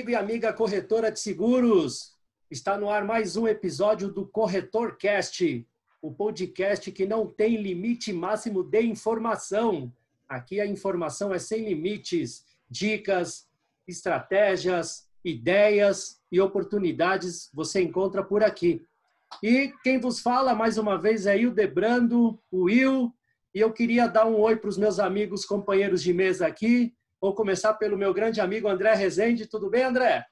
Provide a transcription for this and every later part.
amigo e amiga corretora de seguros. Está no ar mais um episódio do Corretor Cast, o podcast que não tem limite máximo de informação. Aqui a informação é sem limites, dicas, estratégias, ideias e oportunidades você encontra por aqui. E quem vos fala mais uma vez é o Debrando, o Will, e eu queria dar um oi para os meus amigos, companheiros de mesa aqui. Vou começar pelo meu grande amigo André Rezende. Tudo bem, André?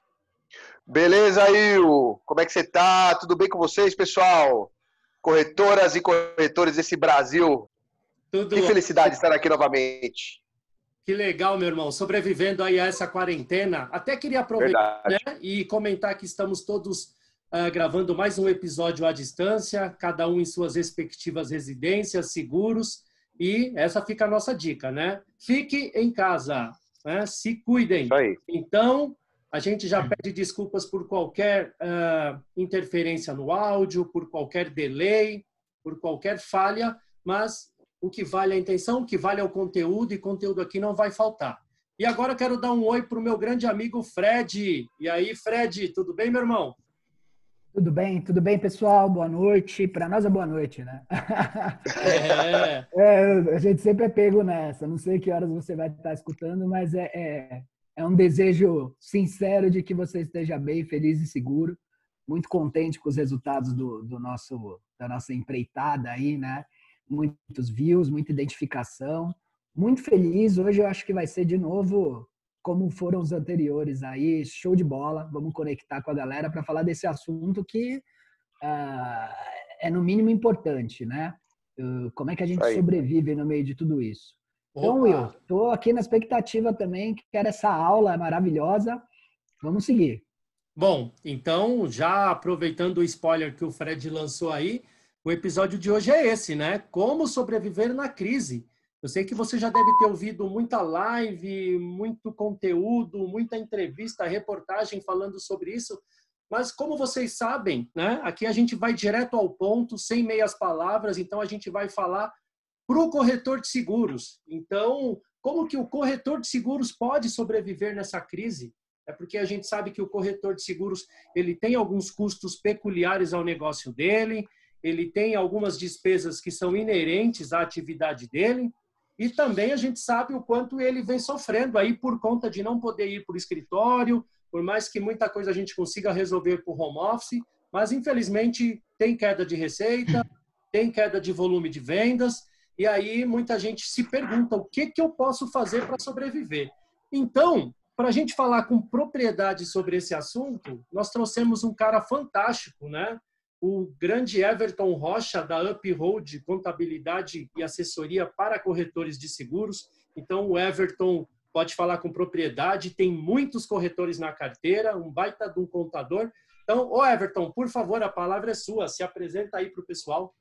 Beleza, Will. Como é que você tá? Tudo bem com vocês, pessoal? Corretoras e corretores desse Brasil. Tudo que felicidade estar aqui novamente. Que legal, meu irmão. Sobrevivendo aí a essa quarentena. Até queria aproveitar né, e comentar que estamos todos uh, gravando mais um episódio à distância, cada um em suas respectivas residências, seguros. E essa fica a nossa dica, né? Fique em casa, né? se cuidem. Então, a gente já pede desculpas por qualquer uh, interferência no áudio, por qualquer delay, por qualquer falha, mas o que vale a intenção, o que vale é o conteúdo, e conteúdo aqui não vai faltar. E agora eu quero dar um oi para o meu grande amigo Fred. E aí, Fred, tudo bem, meu irmão? Tudo bem, tudo bem, pessoal? Boa noite. Para nós é boa noite, né? É. é. A gente sempre é pego nessa. Não sei que horas você vai estar escutando, mas é, é, é, um desejo sincero de que você esteja bem, feliz e seguro. Muito contente com os resultados do, do nosso, da nossa empreitada aí, né? Muitos views, muita identificação. Muito feliz. Hoje eu acho que vai ser de novo como foram os anteriores aí, show de bola. Vamos conectar com a galera para falar desse assunto que uh, é no mínimo importante, né? Uh, como é que a gente sobrevive no meio de tudo isso? Então, Will, estou aqui na expectativa também, quero essa aula maravilhosa. Vamos seguir. Bom, então, já aproveitando o spoiler que o Fred lançou aí, o episódio de hoje é esse, né? Como sobreviver na crise. Eu sei que você já deve ter ouvido muita live, muito conteúdo, muita entrevista, reportagem falando sobre isso, mas como vocês sabem, né, aqui a gente vai direto ao ponto, sem meias palavras, então a gente vai falar para o corretor de seguros. Então, como que o corretor de seguros pode sobreviver nessa crise? É porque a gente sabe que o corretor de seguros ele tem alguns custos peculiares ao negócio dele, ele tem algumas despesas que são inerentes à atividade dele, e também a gente sabe o quanto ele vem sofrendo aí por conta de não poder ir para o escritório, por mais que muita coisa a gente consiga resolver por home office, mas infelizmente tem queda de receita, tem queda de volume de vendas, e aí muita gente se pergunta o que, que eu posso fazer para sobreviver. Então, para a gente falar com propriedade sobre esse assunto, nós trouxemos um cara fantástico, né? O grande Everton Rocha, da Uphold Contabilidade e Assessoria para Corretores de Seguros. Então, o Everton pode falar com propriedade, tem muitos corretores na carteira, um baita de um contador. Então, ô Everton, por favor, a palavra é sua. Se apresenta aí para o pessoal.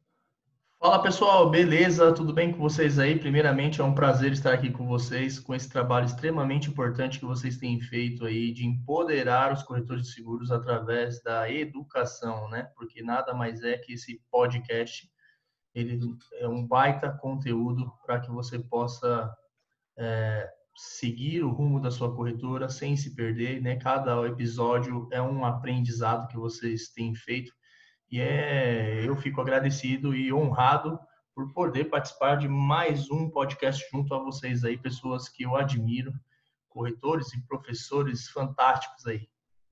Fala pessoal, beleza? Tudo bem com vocês aí? Primeiramente, é um prazer estar aqui com vocês, com esse trabalho extremamente importante que vocês têm feito aí de empoderar os corretores de seguros através da educação, né? Porque nada mais é que esse podcast, ele é um baita conteúdo para que você possa é, seguir o rumo da sua corretora sem se perder, né? Cada episódio é um aprendizado que vocês têm feito e é, eu fico agradecido e honrado por poder participar de mais um podcast junto a vocês aí, pessoas que eu admiro, corretores e professores fantásticos aí.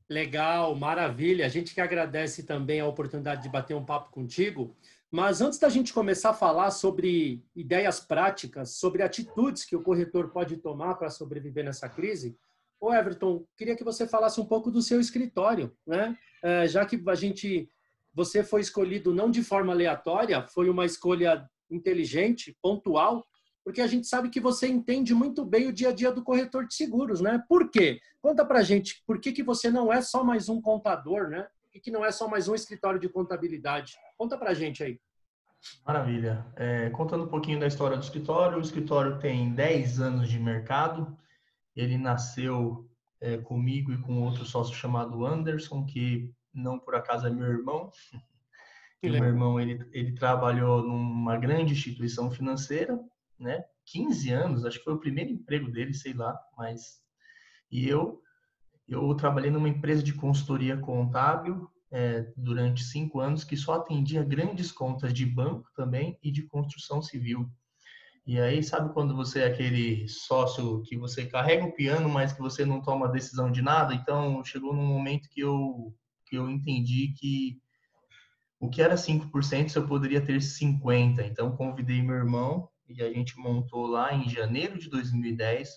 Legal, maravilha. A gente que agradece também a oportunidade de bater um papo contigo. Mas antes da gente começar a falar sobre ideias práticas, sobre atitudes que o corretor pode tomar para sobreviver nessa crise, ô Everton, queria que você falasse um pouco do seu escritório, né? É, já que a gente você foi escolhido não de forma aleatória, foi uma escolha inteligente, pontual, porque a gente sabe que você entende muito bem o dia a dia do corretor de seguros, né? Por quê? Conta pra gente, por que, que você não é só mais um contador, né? E que não é só mais um escritório de contabilidade? Conta pra gente aí. Maravilha. É, contando um pouquinho da história do escritório, o escritório tem 10 anos de mercado. Ele nasceu é, comigo e com outro sócio chamado Anderson, que não por acaso é meu irmão. Que meu irmão ele, ele trabalhou numa grande instituição financeira, né? 15 anos, acho que foi o primeiro emprego dele, sei lá, mas e eu Eu trabalhei numa empresa de consultoria contábil é, durante cinco anos que só atendia grandes contas de banco também e de construção civil. E aí, sabe quando você é aquele sócio que você carrega o piano, mas que você não toma decisão de nada? Então, chegou num momento que eu, que eu entendi que o que era 5% eu poderia ter 50%. Então, convidei meu irmão e a gente montou lá em janeiro de 2010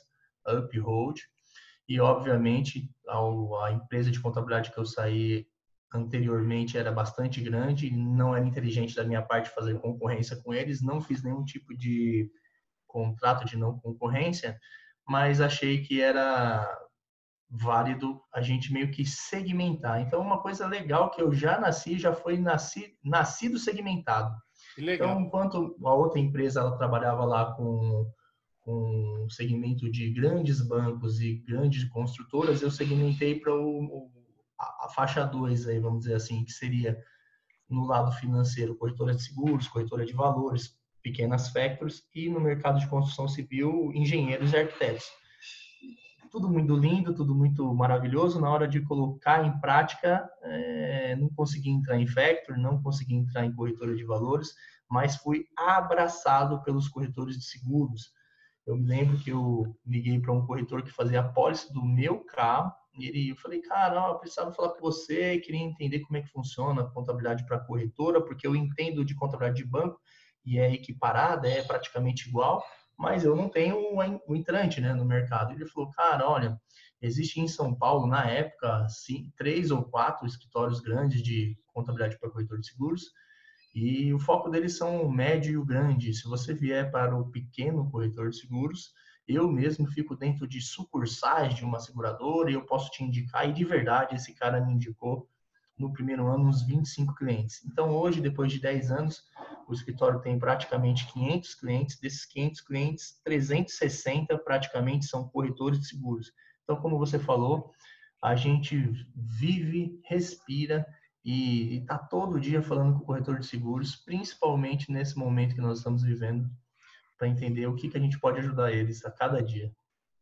a Uphold. E, obviamente, a, empresa de contabilidade que eu saí anteriormente era bastante grande, não era inteligente da minha parte fazer concorrência com eles, não fiz nenhum tipo de contrato de não concorrência, mas achei que era válido a gente meio que segmentar. Então, uma coisa legal que eu já nasci, já foi nasci, nascido segmentado. Então, enquanto a outra empresa ela trabalhava lá com, com um segmento de grandes bancos e grandes construtoras, eu segmentei para o, a, a faixa 2 aí, vamos dizer assim, que seria no lado financeiro, corretora de seguros, corretora de valores, pequenas factories e no mercado de construção civil, engenheiros e arquitetos. Tudo muito lindo, tudo muito maravilhoso. Na hora de colocar em prática, é, não consegui entrar em factory, não consegui entrar em corretora de valores, mas fui abraçado pelos corretores de seguros. Eu me lembro que eu liguei para um corretor que fazia a pólice do meu carro e ele, eu falei, cara, eu precisava falar com você, queria entender como é que funciona a contabilidade para corretora, porque eu entendo de contabilidade de banco, e é equiparada, é praticamente igual, mas eu não tenho o entrante né, no mercado. Ele falou, cara, olha, existe em São Paulo, na época, sim, três ou quatro escritórios grandes de contabilidade para corretor de seguros, e o foco deles são o médio e o grande. Se você vier para o pequeno corretor de seguros, eu mesmo fico dentro de sucursais de uma seguradora e eu posso te indicar, e de verdade, esse cara me indicou no primeiro ano uns 25 clientes. Então, hoje, depois de 10 anos, o escritório tem praticamente 500 clientes. Desses 500 clientes, 360 praticamente são corretores de seguros. Então, como você falou, a gente vive, respira e está todo dia falando com o corretor de seguros, principalmente nesse momento que nós estamos vivendo, para entender o que, que a gente pode ajudar eles a cada dia.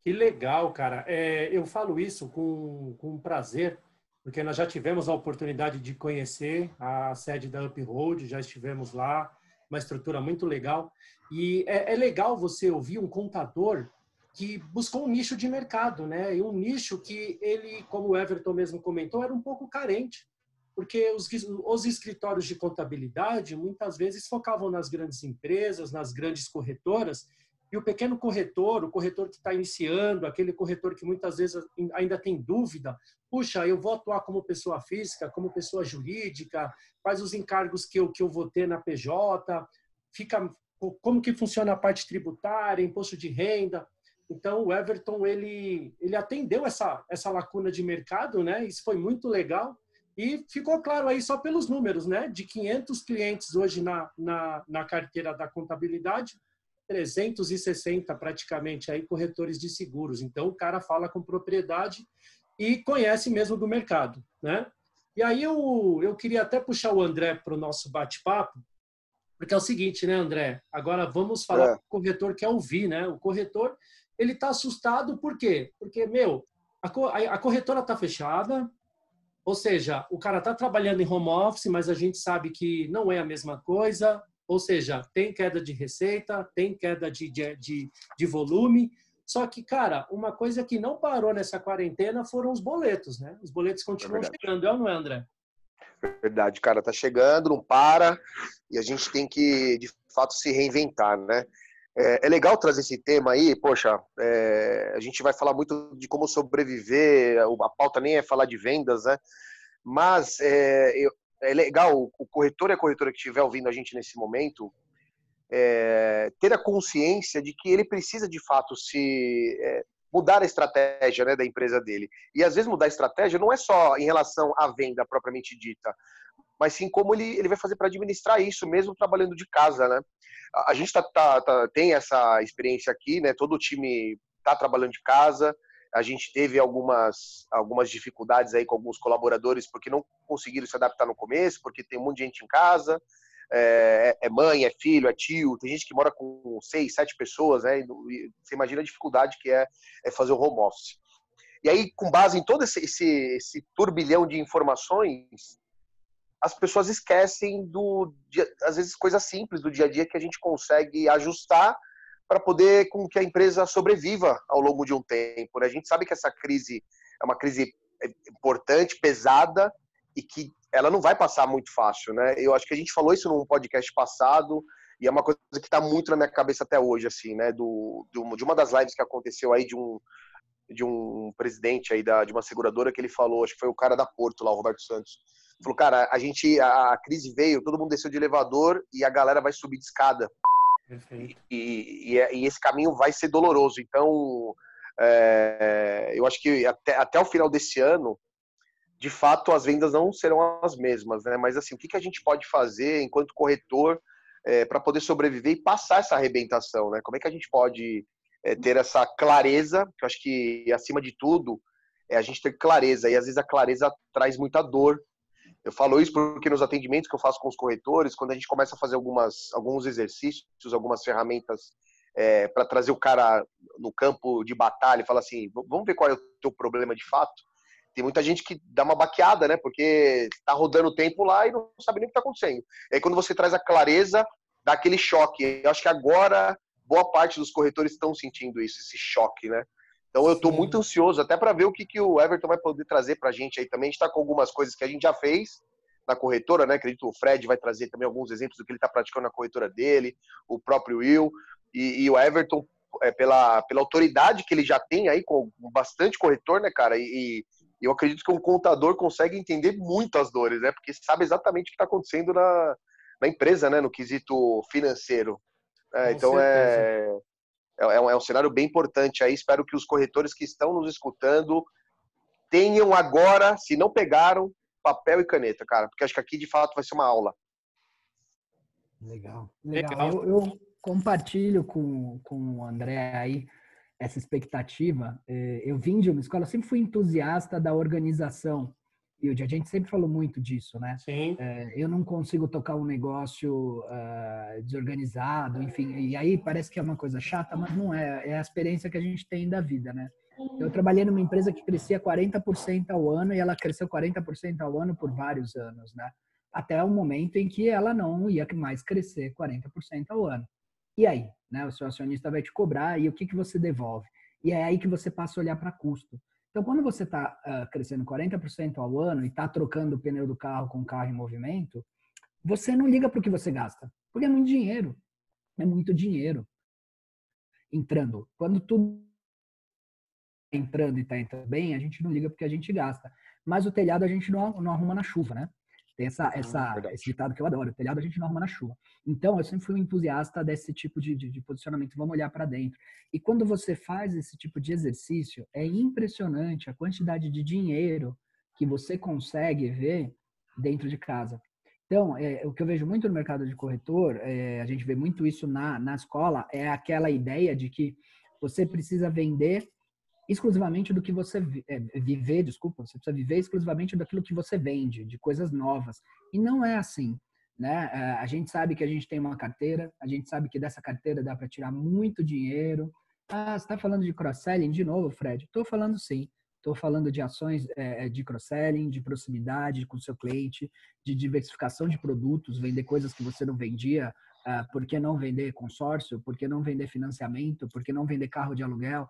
Que legal, cara. É, eu falo isso com, com prazer, porque nós já tivemos a oportunidade de conhecer a sede da Uphold, já estivemos lá, uma estrutura muito legal. E é, é legal você ouvir um contador que buscou um nicho de mercado, né? E um nicho que ele, como o Everton mesmo comentou, era um pouco carente, porque os, os escritórios de contabilidade muitas vezes focavam nas grandes empresas, nas grandes corretoras, e o pequeno corretor, o corretor que está iniciando, aquele corretor que muitas vezes ainda tem dúvida, puxa, eu vou atuar como pessoa física, como pessoa jurídica, quais os encargos que eu, que eu vou ter na PJ, fica como que funciona a parte tributária, imposto de renda. Então, o Everton, ele, ele atendeu essa, essa lacuna de mercado, né? Isso foi muito legal. E ficou claro aí só pelos números, né? De 500 clientes hoje na, na, na carteira da contabilidade, 360 praticamente aí corretores de seguros. Então o cara fala com propriedade e conhece mesmo do mercado, né? E aí eu, eu queria até puxar o André para o nosso bate-papo, porque é o seguinte, né, André? Agora vamos falar é. o corretor quer ouvir, né? O corretor ele está assustado por quê? Porque meu a, a corretora está fechada, ou seja, o cara está trabalhando em home office, mas a gente sabe que não é a mesma coisa. Ou seja, tem queda de receita, tem queda de, de, de volume. Só que, cara, uma coisa que não parou nessa quarentena foram os boletos, né? Os boletos continuam é chegando, é ou não é, André? Verdade, cara, tá chegando, não para, e a gente tem que, de fato, se reinventar, né? É, é legal trazer esse tema aí, poxa, é, a gente vai falar muito de como sobreviver, a pauta nem é falar de vendas, né? Mas é, eu, é legal, o corretor e a corretora que estiver ouvindo a gente nesse momento, é, ter a consciência de que ele precisa de fato se é, mudar a estratégia né, da empresa dele. E às vezes mudar a estratégia não é só em relação à venda propriamente dita, mas sim como ele, ele vai fazer para administrar isso, mesmo trabalhando de casa. Né? A, gente tá, tá, tá, tem essa experiência aqui, né? todo o time está trabalhando de casa, a gente teve algumas, algumas dificuldades aí com alguns colaboradores porque não conseguiram se adaptar no começo, porque tem um monte de gente em casa, é, é mãe, é filho, é tio, tem gente que mora com seis, sete pessoas, né? você imagina a dificuldade que é, é fazer o home office. E aí, com base em todo esse, esse, esse turbilhão de informações, as pessoas esquecem do, às vezes, coisas simples do dia a dia que a gente consegue ajustar para poder com que a empresa sobreviva ao longo de um tempo. Né? A gente sabe que essa crise é uma crise é, importante, pesada e que ela não vai passar muito fácil, né? Eu acho que a gente falou isso num podcast passado e é uma coisa que está muito na minha cabeça até hoje, assim, né? Do, de uma das lives que aconteceu aí de um de um presidente aí da, de uma seguradora que ele falou, acho que foi o cara da Porto lá, o Roberto Santos. Falou, cara, a gente, a, a crise veio, todo mundo desceu de elevador e a galera vai subir de escada. E, e, e esse caminho vai ser doloroso. Então, é, eu acho que até, até o final desse ano, de fato, as vendas não serão as mesmas, né? Mas assim, o que, que a gente pode fazer enquanto corretor é, para poder sobreviver e passar essa arrebentação, né? Como é que a gente pode é, ter essa clareza? Que eu acho que acima de tudo é a gente ter clareza e às vezes a clareza traz muita dor. Eu falo isso porque nos atendimentos que eu faço com os corretores, quando a gente começa a fazer algumas alguns exercícios, algumas ferramentas é, para trazer o cara no campo de batalha falar assim, vamos ver qual é o teu problema de fato tem muita gente que dá uma baqueada, né? Porque está rodando o tempo lá e não sabe nem o que está acontecendo. E aí, quando você traz a clareza, dá aquele choque. Eu acho que agora boa parte dos corretores estão sentindo isso, esse choque, né? Então eu estou muito ansioso até para ver o que, que o Everton vai poder trazer para a gente aí também. A gente está com algumas coisas que a gente já fez na corretora, né? Acredito que o Fred vai trazer também alguns exemplos do que ele está praticando na corretora dele, o próprio Will e, e o Everton é, pela, pela autoridade que ele já tem aí com bastante corretor, né, cara? E, e eu acredito que um contador consegue entender muito as dores, né? Porque sabe exatamente o que está acontecendo na, na empresa, né? No quesito financeiro. É, então é, é, é, um, é um cenário bem importante aí. Espero que os corretores que estão nos escutando tenham agora, se não pegaram, papel e caneta, cara. Porque acho que aqui de fato vai ser uma aula. Legal. Legal. Eu, eu compartilho com, com o André aí essa expectativa. É, eu vim de uma escola, sempre fui entusiasta da organização. E a gente sempre falou muito disso, né? Sim. É, eu não consigo tocar um negócio uh, desorganizado, enfim. E aí parece que é uma coisa chata, mas não é. É a experiência que a gente tem da vida, né? Eu trabalhei numa empresa que crescia 40% ao ano e ela cresceu 40% ao ano por vários anos, né? Até o momento em que ela não ia mais crescer 40% ao ano. E aí? Né? O seu acionista vai te cobrar e o que, que você devolve? E é aí que você passa a olhar para custo. Então, quando você está uh, crescendo 40% ao ano e está trocando o pneu do carro com o carro em movimento, você não liga para o que você gasta, porque é muito dinheiro. É muito dinheiro entrando. Quando tudo entrando e está entrando bem, a gente não liga porque a gente gasta. Mas o telhado a gente não, não arruma na chuva, né? Tem essa, ah, essa, esse ditado que eu adoro: telhado a gente não arruma na chuva. Então, eu sempre fui um entusiasta desse tipo de, de, de posicionamento. Vamos olhar para dentro. E quando você faz esse tipo de exercício, é impressionante a quantidade de dinheiro que você consegue ver dentro de casa. Então, é, o que eu vejo muito no mercado de corretor, é, a gente vê muito isso na, na escola, é aquela ideia de que você precisa vender exclusivamente do que você é, viver, desculpa, você precisa viver exclusivamente daquilo que você vende, de coisas novas. E não é assim, né? É, a gente sabe que a gente tem uma carteira, a gente sabe que dessa carteira dá para tirar muito dinheiro. Ah, você está falando de cross-selling de novo, Fred? Estou falando sim. Estou falando de ações é, de cross-selling, de proximidade com o seu cliente, de diversificação de produtos, vender coisas que você não vendia. Uh, por que não vender consórcio? Por que não vender financiamento? Por que não vender carro de aluguel?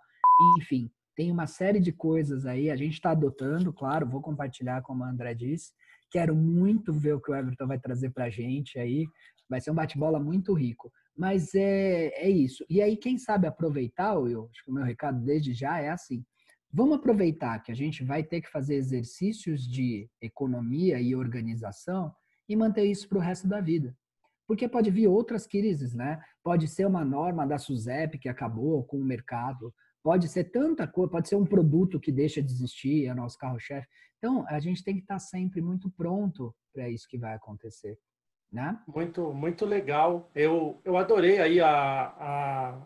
Enfim, tem uma série de coisas aí, a gente está adotando, claro, vou compartilhar como a André disse. Quero muito ver o que o Everton vai trazer para a gente aí. Vai ser um bate-bola muito rico. Mas é, é isso. E aí, quem sabe aproveitar, eu acho que o meu recado desde já é assim. Vamos aproveitar que a gente vai ter que fazer exercícios de economia e organização e manter isso para o resto da vida. Porque pode vir outras crises, né? Pode ser uma norma da SUSEP que acabou com o mercado, Pode ser tanta coisa, pode ser um produto que deixa de existir, é o nosso carro-chefe. Então, a gente tem que estar sempre muito pronto para isso que vai acontecer. Né? Muito, muito legal. Eu, eu adorei aí a, a,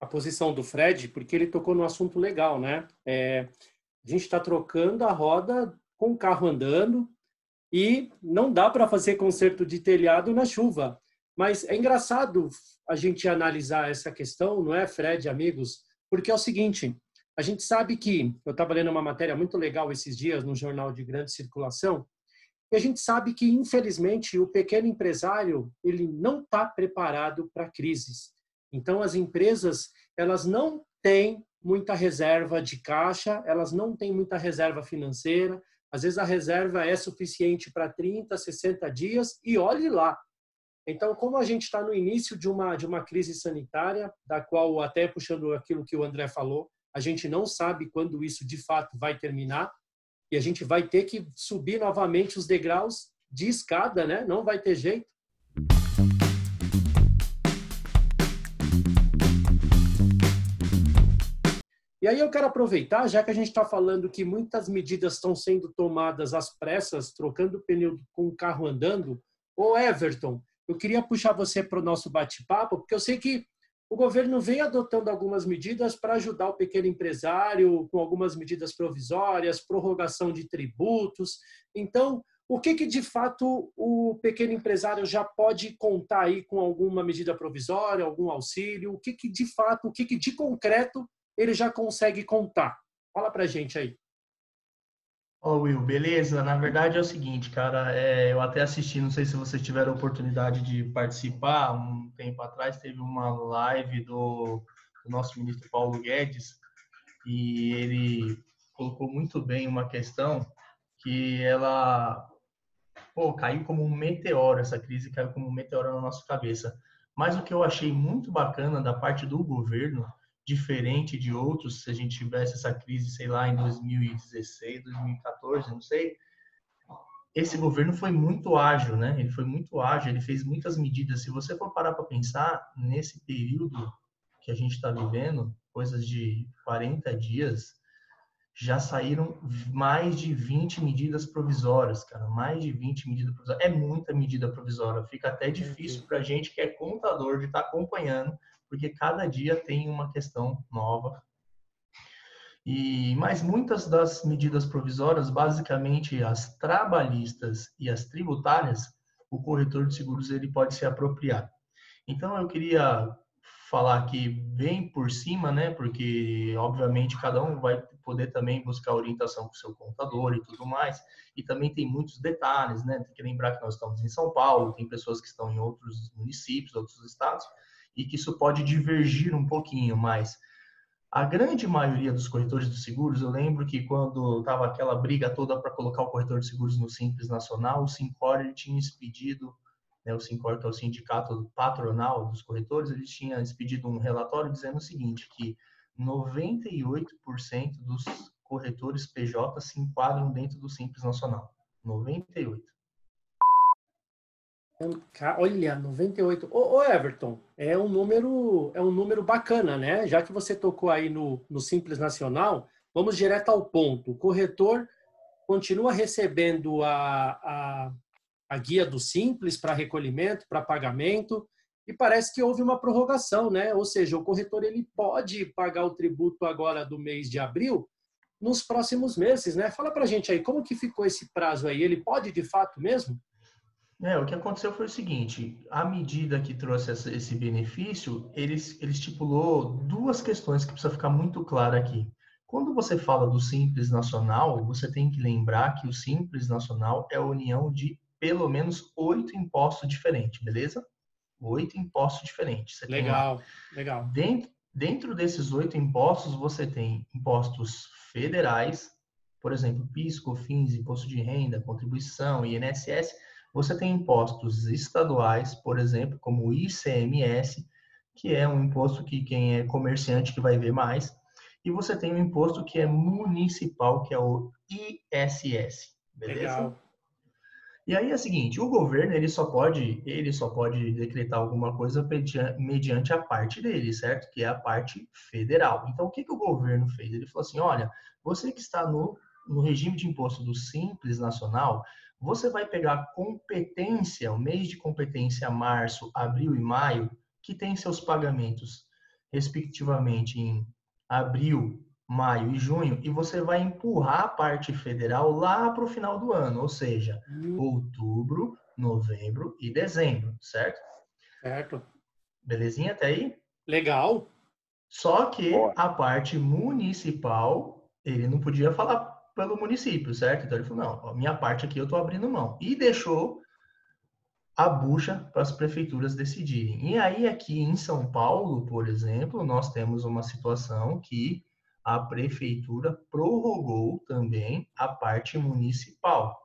a posição do Fred, porque ele tocou no assunto legal, né? É, a gente está trocando a roda com o carro andando e não dá para fazer conserto de telhado na chuva. Mas é engraçado a gente analisar essa questão, não é, Fred, amigos? Porque é o seguinte, A gente sabe que, eu estava lendo uma matéria muito legal esses dias no jornal de grande circulação, e a gente sabe que, infelizmente, o pequeno empresário ele não está preparado para crises. Então, as empresas elas não têm muita reserva de caixa, elas não têm muita reserva financeira. Às vezes, a reserva é suficiente para 30, 60 dias e olhe lá. Então, como a gente está no início de uma, de uma crise sanitária, da qual, até puxando aquilo que o André falou, a gente não sabe quando isso de fato vai terminar, e a gente vai ter que subir novamente os degraus de escada, né? Não vai ter jeito. E aí eu quero aproveitar, já que a gente está falando que muitas medidas estão sendo tomadas às pressas, trocando pneu com o carro andando, ô Everton, eu queria puxar você para o nosso bate-papo, porque eu sei que o governo vem adotando algumas medidas para ajudar o pequeno empresário, com algumas medidas provisórias, prorrogação de tributos. Então, o que, que de fato o pequeno empresário já pode contar aí com alguma medida provisória, algum auxílio? O que, que de fato, o que, que de concreto ele já consegue contar? Fala para gente aí. Ó, oh, Will, beleza? Na verdade é o seguinte, cara, é, eu até assisti, não sei se vocês tiveram a oportunidade de participar, um tempo atrás teve uma live do, do nosso ministro Paulo Guedes e ele colocou muito bem uma questão que ela pô, caiu como um meteoro, essa crise caiu como um meteoro na nossa cabeça. Mas o que eu achei muito bacana da parte do governo diferente de outros, se a gente tivesse essa crise, sei lá, em 2016, 2014, não sei. Esse governo foi muito ágil, né? Ele foi muito ágil, ele fez muitas medidas. Se você for parar para pensar, nesse período que a gente está vivendo, coisas de 40 dias, já saíram mais de 20 medidas provisórias, cara. Mais de 20 medidas provisórias. É muita medida provisória. Fica até difícil para a gente que é contador de estar tá acompanhando porque cada dia tem uma questão nova. E mas muitas das medidas provisórias, basicamente as trabalhistas e as tributárias, o corretor de seguros ele pode se apropriar. Então eu queria falar aqui bem por cima, né? Porque obviamente cada um vai poder também buscar orientação com o seu contador e tudo mais. E também tem muitos detalhes, né? Tem que lembrar que nós estamos em São Paulo, tem pessoas que estão em outros municípios, outros estados e que isso pode divergir um pouquinho, mas a grande maioria dos corretores de seguros, eu lembro que quando estava aquela briga toda para colocar o corretor de seguros no Simples Nacional, o Sincor tinha expedido, né, o Sincor que é o sindicato patronal dos corretores, ele tinha expedido um relatório dizendo o seguinte, que 98% dos corretores PJ se enquadram dentro do Simples Nacional. 98. Olha, 98. Ô, ô, Everton, é um número é um número bacana, né? Já que você tocou aí no, no Simples Nacional, vamos direto ao ponto. O corretor continua recebendo a, a, a guia do Simples para recolhimento, para pagamento, e parece que houve uma prorrogação, né? Ou seja, o corretor ele pode pagar o tributo agora do mês de abril nos próximos meses, né? Fala para gente aí, como que ficou esse prazo aí? Ele pode de fato mesmo? É, o que aconteceu foi o seguinte: a medida que trouxe esse benefício, ele, ele estipulou duas questões que precisa ficar muito clara aqui. Quando você fala do Simples Nacional, você tem que lembrar que o Simples Nacional é a união de pelo menos oito impostos diferentes, beleza? Oito impostos diferentes. Você legal, legal. Dentro, dentro desses oito impostos, você tem impostos federais, por exemplo, PIS, COFINS, Imposto de Renda, Contribuição, INSS você tem impostos estaduais, por exemplo, como o ICMS, que é um imposto que quem é comerciante que vai ver mais, e você tem um imposto que é municipal, que é o ISS, beleza? Legal. E aí é o seguinte, o governo ele só pode ele só pode decretar alguma coisa mediante a parte dele, certo? Que é a parte federal. Então o que, que o governo fez? Ele falou assim, olha, você que está no, no regime de imposto do Simples Nacional, você vai pegar competência, o mês de competência março, abril e maio, que tem seus pagamentos, respectivamente, em abril, maio e junho, e você vai empurrar a parte federal lá para o final do ano, ou seja, hum. outubro, novembro e dezembro, certo? Certo. Belezinha até aí? Legal. Só que Boa. a parte municipal, ele não podia falar pelo município, certo? Então ele falou, não, a minha parte aqui eu estou abrindo mão. E deixou a bucha para as prefeituras decidirem. E aí aqui em São Paulo, por exemplo, nós temos uma situação que a prefeitura prorrogou também a parte municipal.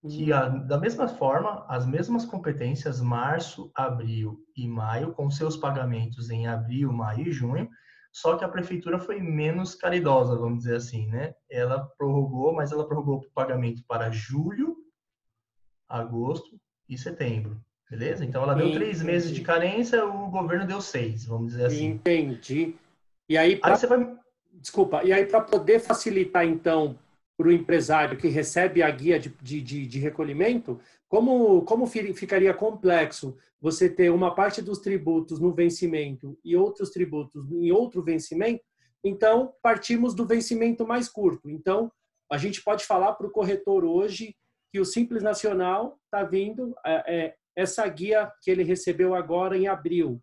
Que a, da mesma forma, as mesmas competências, março, abril e maio, com seus pagamentos em abril, maio e junho, só que a prefeitura foi menos caridosa, vamos dizer assim, né? Ela prorrogou, mas ela prorrogou o pagamento para julho, agosto e setembro. Beleza? Então ela deu três meses de carência, o governo deu seis, vamos dizer assim. Entendi. E aí, pra... aí você vai. Desculpa, e aí para poder facilitar, então, para o empresário que recebe a guia de, de, de, recolhimento, como, como ficaria complexo você ter uma parte dos tributos no vencimento e outros tributos em outro vencimento? Então, partimos do vencimento mais curto. Então, a gente pode falar para o corretor hoje que o Simples Nacional está vindo, é, é, essa guia que ele recebeu agora em abril,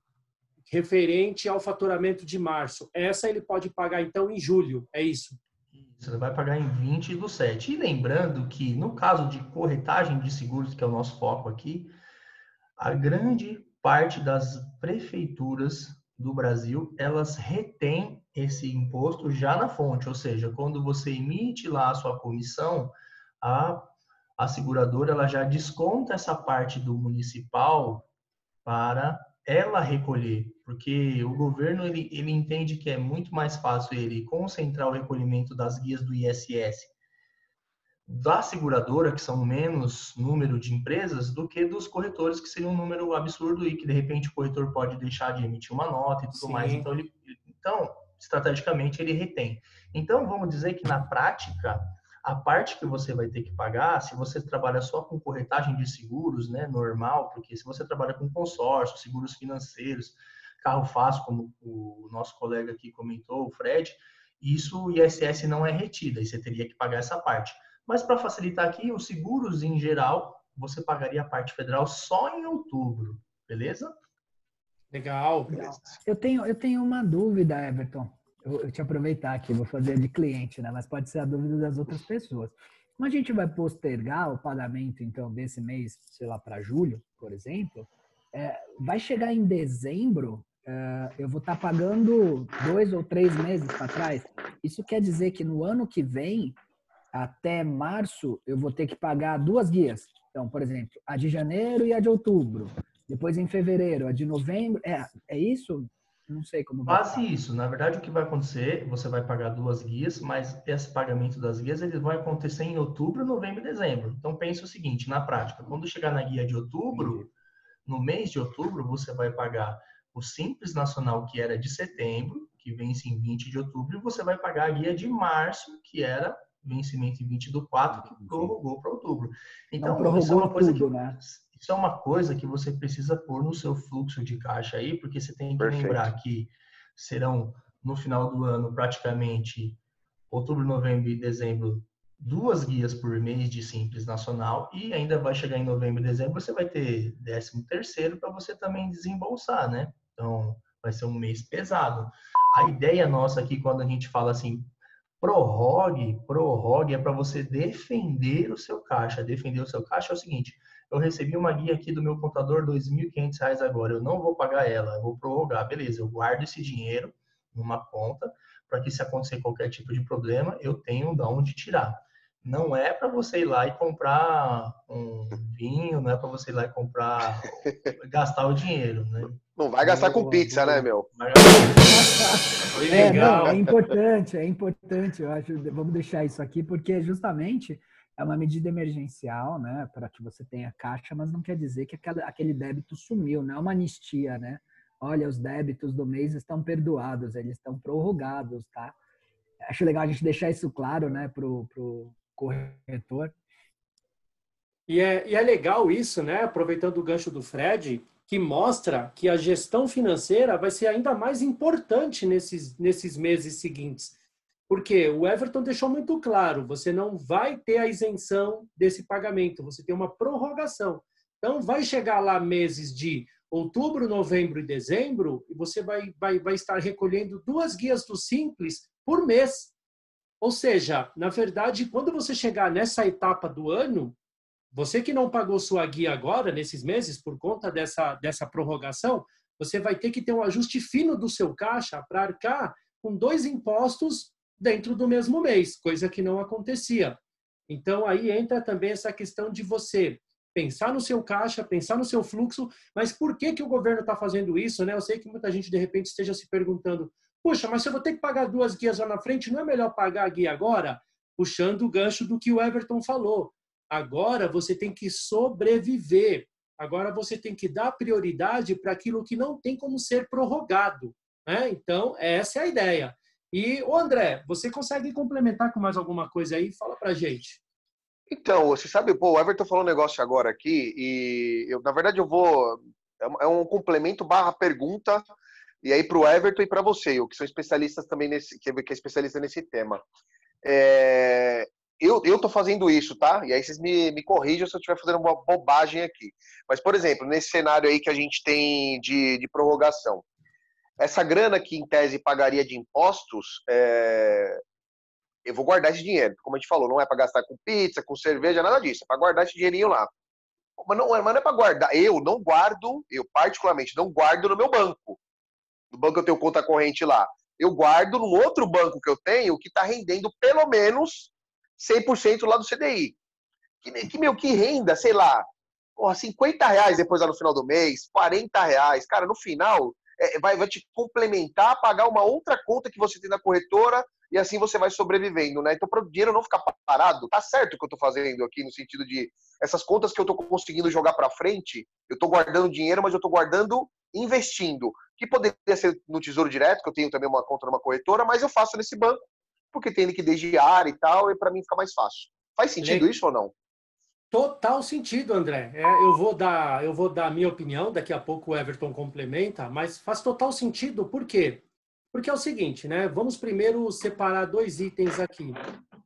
referente ao faturamento de março, essa ele pode pagar então em julho, é isso? Você vai pagar em 20 do 7. E lembrando que no caso de corretagem de seguros, que é o nosso foco aqui, a grande parte das prefeituras do Brasil, elas retêm esse imposto já na fonte, ou seja, quando você emite lá a sua comissão, a a seguradora ela já desconta essa parte do municipal para ela recolher, porque o governo ele, ele entende que é muito mais fácil ele concentrar o recolhimento das guias do ISS da seguradora, que são menos número de empresas, do que dos corretores, que seria um número absurdo e que de repente o corretor pode deixar de emitir uma nota e tudo Sim. mais. Então, ele, então, estrategicamente, ele retém. Então, vamos dizer que na prática, a parte que você vai ter que pagar, se você trabalha só com corretagem de seguros, né, normal, porque se você trabalha com consórcio, seguros financeiros, carro fácil, como o nosso colega aqui comentou, o Fred, isso o ISS não é retida, e você teria que pagar essa parte. Mas para facilitar aqui, os seguros em geral, você pagaria a parte federal só em outubro, beleza? Legal. Eu tenho, eu tenho uma dúvida, Everton eu, eu te aproveitar aqui, vou fazer de cliente, né? Mas pode ser a dúvida das outras pessoas. Como a gente vai postergar o pagamento, então, desse mês, sei lá, para julho, por exemplo, é, vai chegar em dezembro, é, eu vou estar tá pagando dois ou três meses para trás. Isso quer dizer que no ano que vem, até março, eu vou ter que pagar duas guias. Então, por exemplo, a de janeiro e a de outubro. Depois, em fevereiro, a de novembro. É, é isso? Não sei como. Quase isso. Na verdade, o que vai acontecer, você vai pagar duas guias, mas esse pagamento das guias ele vai acontecer em outubro, novembro e dezembro. Então, pense o seguinte, na prática, quando chegar na guia de outubro, no mês de outubro, você vai pagar o Simples Nacional, que era de setembro, que vence em 20 de outubro, e você vai pagar a guia de março, que era vencimento em 20 do 4, que prorrogou para outubro. Então, Não, isso é uma coisa tudo, que... Né? Isso é uma coisa que você precisa pôr no seu fluxo de caixa aí, porque você tem que Perfeito. lembrar que serão no final do ano praticamente outubro, novembro e dezembro duas guias por mês de simples nacional e ainda vai chegar em novembro e dezembro você vai ter décimo terceiro para você também desembolsar, né? Então vai ser um mês pesado. A ideia nossa aqui quando a gente fala assim prorrogue, prorrogue é para você defender o seu caixa. Defender o seu caixa é o seguinte: eu recebi uma guia aqui do meu contador, R$ 2.500 agora, eu não vou pagar ela, eu vou prorrogar. Beleza, eu guardo esse dinheiro numa conta para que se acontecer qualquer tipo de problema, eu tenho de onde tirar. Não é para você ir lá e comprar um vinho, não é para você ir lá e comprar, gastar o dinheiro, né? Não vai gastar com pizza, né, meu? É, não, é importante, é importante, eu acho, vamos deixar isso aqui, porque justamente é uma medida emergencial, né, para que você tenha caixa, mas não quer dizer que aquele débito sumiu, não é uma anistia, né? Olha, os débitos do mês estão perdoados, eles estão prorrogados, tá? Acho legal a gente deixar isso claro, né, pro, pro corretor. E é, e é legal isso, né, aproveitando o gancho do Fred, que mostra que a gestão financeira vai ser ainda mais importante nesses, nesses meses seguintes porque o Everton deixou muito claro, você não vai ter a isenção desse pagamento, você tem uma prorrogação. Então, vai chegar lá meses de outubro, novembro e dezembro, você vai, vai, vai estar recolhendo duas guias do Simples por mês. Ou seja, na verdade, quando você chegar nessa etapa do ano, você que não pagou sua guia agora, nesses meses, por conta dessa, dessa prorrogação, você vai ter que ter um ajuste fino do seu caixa para arcar com dois impostos dentro do mesmo mês, coisa que não acontecia. Então, aí entra também essa questão de você pensar no seu caixa, pensar no seu fluxo, mas por que, que o governo está fazendo isso? Né? Eu sei que muita gente, de repente, esteja se perguntando, puxa, mas se eu vou ter que pagar duas guias lá na frente, não é melhor pagar a guia agora? Puxando o gancho do que o Everton falou. Agora você tem que sobreviver. Agora você tem que dar prioridade para aquilo que não tem como ser prorrogado. Né? Então, essa é a ideia. E, o André, você consegue complementar com mais alguma coisa aí? Fala para gente. Então, você sabe, pô, o Everton falou um negócio agora aqui e eu, na verdade, eu vou. É um é complemento barra pergunta, e aí para o Everton e para você, o que são especialistas também nesse, que é especialista nesse tema. É, eu, eu tô fazendo isso, tá? E aí vocês me, me corrijam se eu estiver fazendo uma bobagem aqui. Mas, por exemplo, nesse cenário aí que a gente tem de, de prorrogação, essa grana que em tese pagaria de impostos, é, eu vou guardar esse dinheiro. Como a gente falou, não é para gastar com pizza, com cerveja, nada disso. É para guardar esse dinheirinho lá. Mas não, mas não é para guardar. Eu não guardo, eu particularmente não guardo no meu banco. No banco eu tenho conta corrente lá. Eu guardo no outro banco que eu tenho que está rendendo pelo menos 100% lá do CDI. Que, que, meu, que renda, sei lá, porra, 50 reais depois lá no final do mês, 40 reais. Cara, no final, é, vai, vai te complementar, pagar uma outra conta que você tem na corretora e assim você vai sobrevivendo, né? Então, para o dinheiro não ficar parado, tá certo o que eu estou fazendo aqui, no sentido de essas contas que eu estou conseguindo jogar para frente, eu estou guardando dinheiro, mas eu estou guardando investindo, que poderia ser no Tesouro Direto, que eu tenho também uma conta numa corretora, mas eu faço nesse banco, porque tem liquidez diária e tal, e para mim fica mais fácil. Faz sentido isso ou não? Total sentido, André. É, eu vou dar, eu vou dar a minha opinião. Daqui a pouco o Everton complementa, mas faz total sentido. Por quê? Porque é o seguinte, né? Vamos primeiro separar dois itens aqui.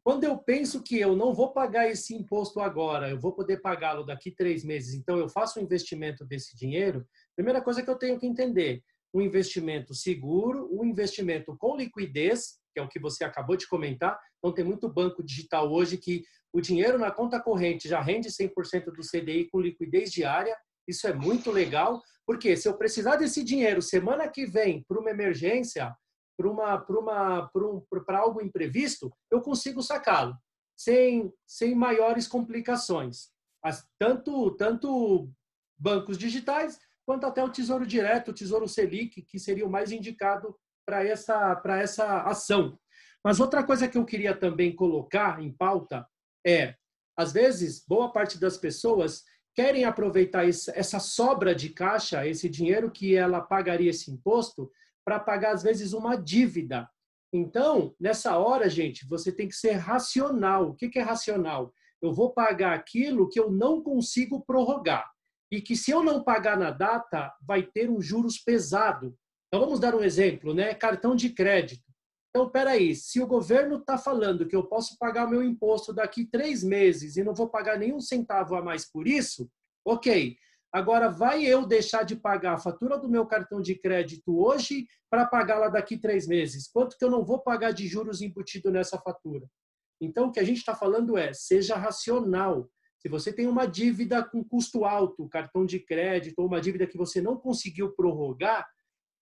Quando eu penso que eu não vou pagar esse imposto agora, eu vou poder pagá-lo daqui três meses, então eu faço o investimento desse dinheiro. Primeira coisa que eu tenho que entender: um investimento seguro, um investimento com liquidez, que é o que você acabou de comentar. Então, tem muito banco digital hoje que o dinheiro na conta corrente já rende 100% do CDI com liquidez diária. Isso é muito legal, porque se eu precisar desse dinheiro semana que vem para uma emergência, para uma, para uma, para um, algo imprevisto, eu consigo sacá-lo sem, sem maiores complicações. As, tanto, tanto bancos digitais quanto até o Tesouro Direto, o Tesouro Selic, que seria o mais indicado para essa, para essa ação. Mas outra coisa que eu queria também colocar em pauta é, às vezes, boa parte das pessoas querem aproveitar essa sobra de caixa, esse dinheiro que ela pagaria esse imposto, para pagar, às vezes, uma dívida. Então, nessa hora, gente, você tem que ser racional. O que é racional? Eu vou pagar aquilo que eu não consigo prorrogar. E que, se eu não pagar na data, vai ter um juros pesado. Então, vamos dar um exemplo, né? Cartão de crédito. Então, peraí, se o governo está falando que eu posso pagar meu imposto daqui três meses e não vou pagar nenhum centavo a mais por isso, ok. Agora, vai eu deixar de pagar a fatura do meu cartão de crédito hoje para pagá-la daqui três meses? Quanto que eu não vou pagar de juros embutido nessa fatura? Então, o que a gente está falando é, seja racional. Se você tem uma dívida com custo alto, cartão de crédito, ou uma dívida que você não conseguiu prorrogar,